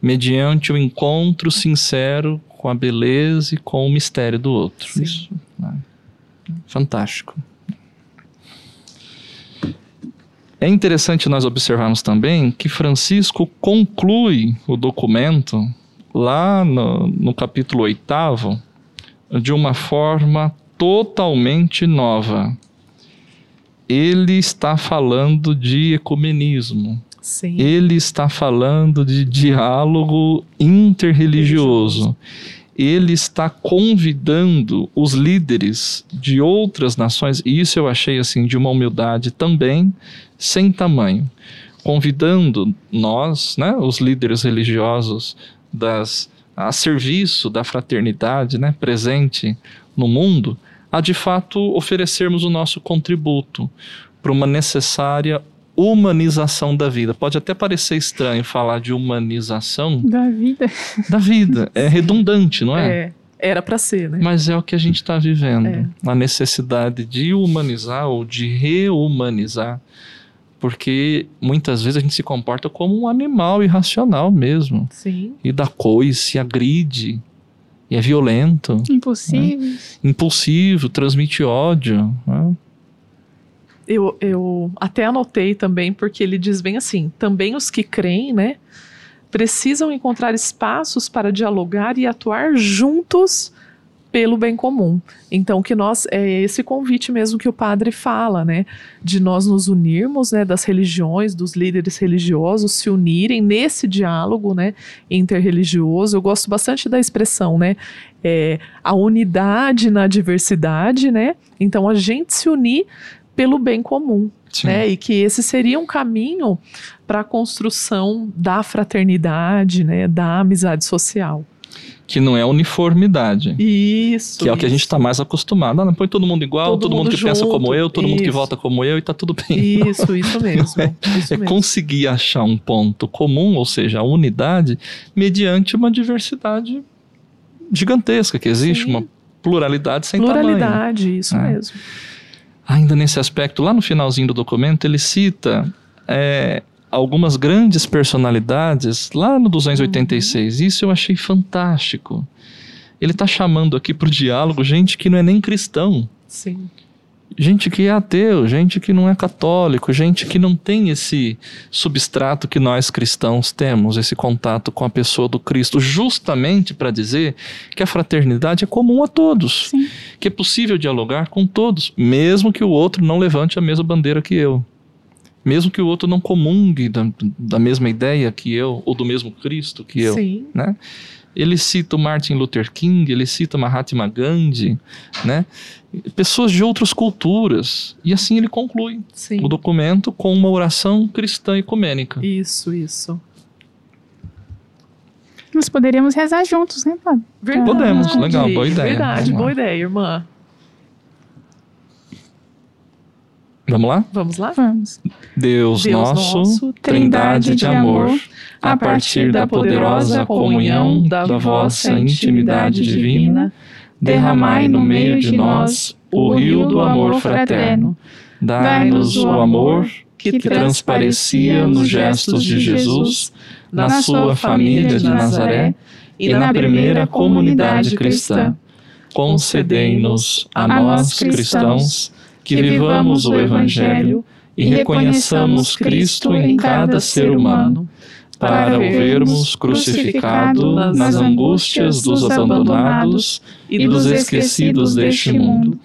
mediante o encontro sincero com a beleza e com o mistério do outro. Sim. Isso, né? Fantástico. É interessante nós observarmos também que Francisco conclui o documento lá no, no capítulo oitavo de uma forma totalmente nova. Ele está falando de ecumenismo. Sim. Ele está falando de diálogo interreligioso. Ele está convidando os líderes de outras nações, e isso eu achei assim de uma humildade também sem tamanho, convidando nós, né, os líderes religiosos das a serviço da fraternidade, né, presente no mundo, a de fato oferecermos o nosso contributo para uma necessária humanização da vida. Pode até parecer estranho falar de humanização Da vida. da vida. É redundante, não é? É. Era pra ser, né? Mas é o que a gente está vivendo. É. A necessidade de humanizar ou de reumanizar. Porque muitas vezes a gente se comporta como um animal irracional mesmo. Sim. E dá coice, agride. E é violento, Impossível. impulsivo, transmite ódio. né? Eu, eu até anotei também, porque ele diz bem assim: também os que creem, né, precisam encontrar espaços para dialogar e atuar juntos pelo bem comum. Então, que nós é esse convite mesmo que o padre fala, né, de nós nos unirmos, né, das religiões, dos líderes religiosos se unirem nesse diálogo, né, interreligioso. Eu gosto bastante da expressão, né, é, a unidade na diversidade, né. Então, a gente se unir pelo bem comum, Sim. né? E que esse seria um caminho para a construção da fraternidade, né? Da amizade social. Que não é uniformidade. Isso. Que é o que a gente isso. está mais acostumado. Ah, não põe todo mundo igual, todo, Todo mundo, mundo que pensa junto, como eu, todo mundo que isso. vota como eu e tá tudo bem. Isso, isso [laughs] mesmo. Isso É mesmo. conseguir achar um ponto comum, ou seja, a unidade, mediante uma diversidade gigantesca que existe, Sim. uma pluralidade sem tamanho. Pluralidade, isso É. mesmo. Ainda nesse aspecto, lá no finalzinho do documento, ele cita é, algumas grandes personalidades lá no 286. Isso eu achei fantástico. Ele está chamando aqui para o diálogo gente que não é nem cristão, Sim. gente que é ateu, gente que não é católico, gente que não tem esse substrato que nós cristãos temos, esse contato com a pessoa do Cristo, justamente para dizer que a fraternidade é comum a todos Sim. que é possível dialogar com todos, mesmo que o outro não levante a mesma bandeira que eu. Mesmo que o outro não comungue da, da mesma ideia que eu, ou do mesmo Cristo que eu. Sim. Né? Ele cita o Martin Luther King, ele cita Mahatma Gandhi, né? pessoas de outras culturas. E assim ele conclui Sim. o documento com uma oração cristã ecumênica. Isso, isso. Nós poderíamos rezar juntos, né, padre? Verdade. Podemos, legal, boa ideia. Verdade, boa ideia, irmã. Vamos lá? Vamos lá? Vamos. Deus, Deus nosso, nosso, Trindade de amor, a partir da poderosa comunhão da vossa intimidade divina, derramai no meio de nós o rio do amor fraterno. Dai-nos o amor que transparecia nos gestos de Jesus, na sua família de Nazaré e na primeira comunidade cristã. Concedei-nos a nós cristãos que vivamos o Evangelho e reconheçamos Cristo em cada ser humano, para o vermos crucificado nas angústias dos abandonados e dos esquecidos deste mundo,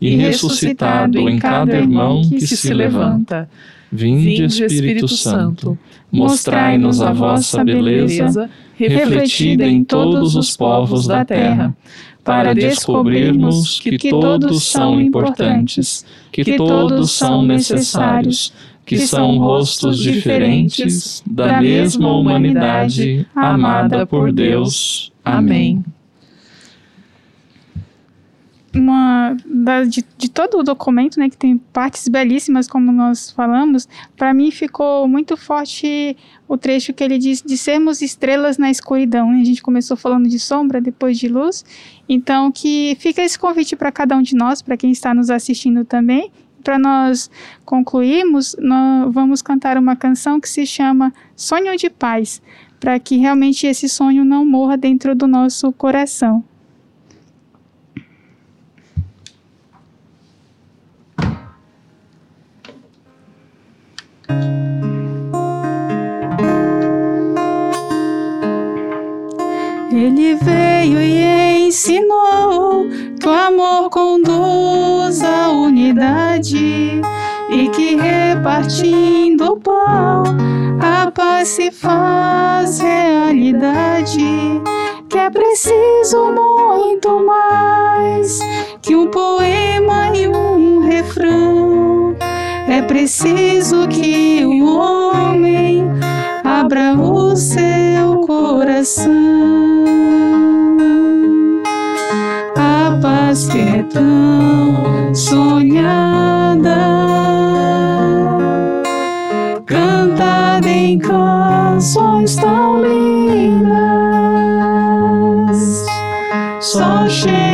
e ressuscitado em cada irmão que se levanta. Vinde, Espírito Santo, mostrai-nos a vossa beleza, refletida em todos os povos da terra, para descobrirmos que todos são importantes, que todos são necessários, que são rostos diferentes da mesma humanidade amada por Deus. Amém. Uma da- de, de todo o documento, né, que tem partes belíssimas, como nós falamos, para mim ficou muito forte o trecho que ele diz de sermos estrelas na escuridão. né? A gente começou falando de sombra, depois de luz. Então, que fica esse convite para cada um de nós, para quem está nos assistindo também. Para nós concluirmos, nós vamos cantar uma canção que se chama Sonho de Paz, para que realmente esse sonho não morra dentro do nosso coração. Ele veio e ensinou que o amor conduz à unidade e que repartindo o pão a paz se faz realidade. Que é preciso muito mais que um poema e um refrão. É preciso que o homem abra o seu coração. A paz que é tão sonhada, cantada em canções tão lindas, só chegará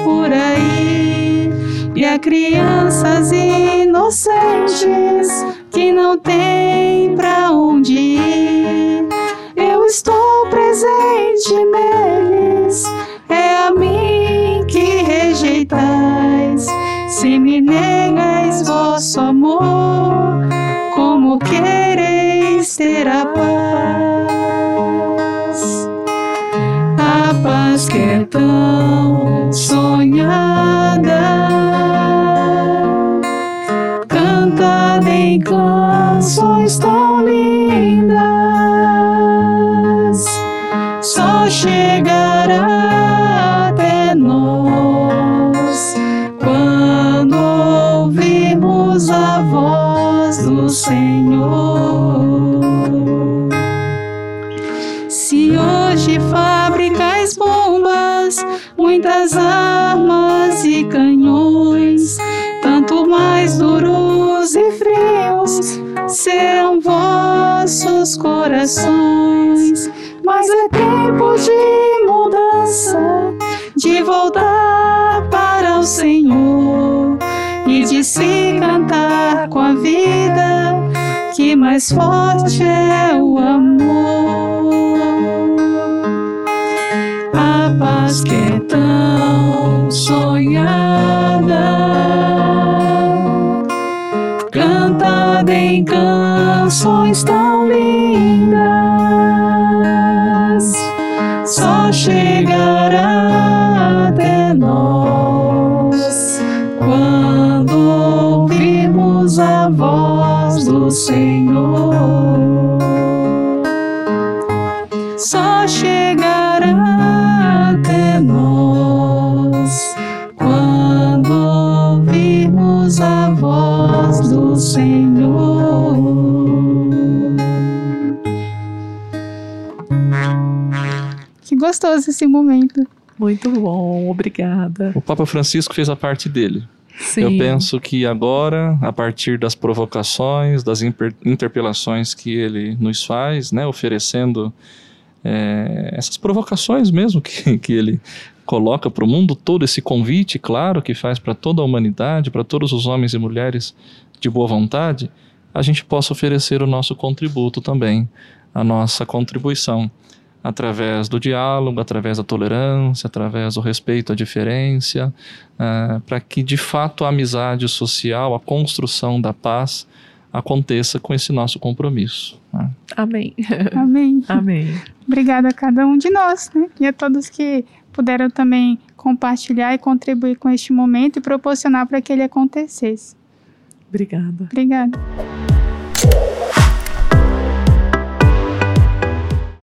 por aí, e há crianças inocentes que não têm pra onde ir. Eu estou presente neles, é a mim que rejeitais. Se me negais vosso amor, como quereis ter a paz? A paz que é tão sonhada, cantada em canções tão lindas, só chega. Vossos corações. Mas é tempo de mudança, de voltar para o Senhor e de se cantar com a vida, que mais forte é o amor. A paz que é tão sonhada, cantada em canções tão Senhor. Só chegará até nós quando ouvirmos a voz do Senhor. Que gostoso esse momento. Muito bom, obrigada. O Papa Francisco fez a parte dele. Sim. Eu penso que agora, a partir das provocações, das interpelações que ele nos faz, né, oferecendo eh, essas provocações mesmo que, [laughs] que ele coloca para o mundo todo, esse convite, claro, que faz para toda a humanidade, para todos os homens e mulheres de boa vontade, a gente possa oferecer o nosso contributo também, a nossa contribuição através do diálogo, através da tolerância, através do respeito à diferença, ah, para que de fato a amizade social, a construção da paz aconteça com esse nosso compromisso. né? Amém. [laughs] Amém. Amém. Obrigada a cada um de nós, né? E a todos que puderam também compartilhar e contribuir com este momento e proporcionar para que ele acontecesse. Obrigada. Obrigada.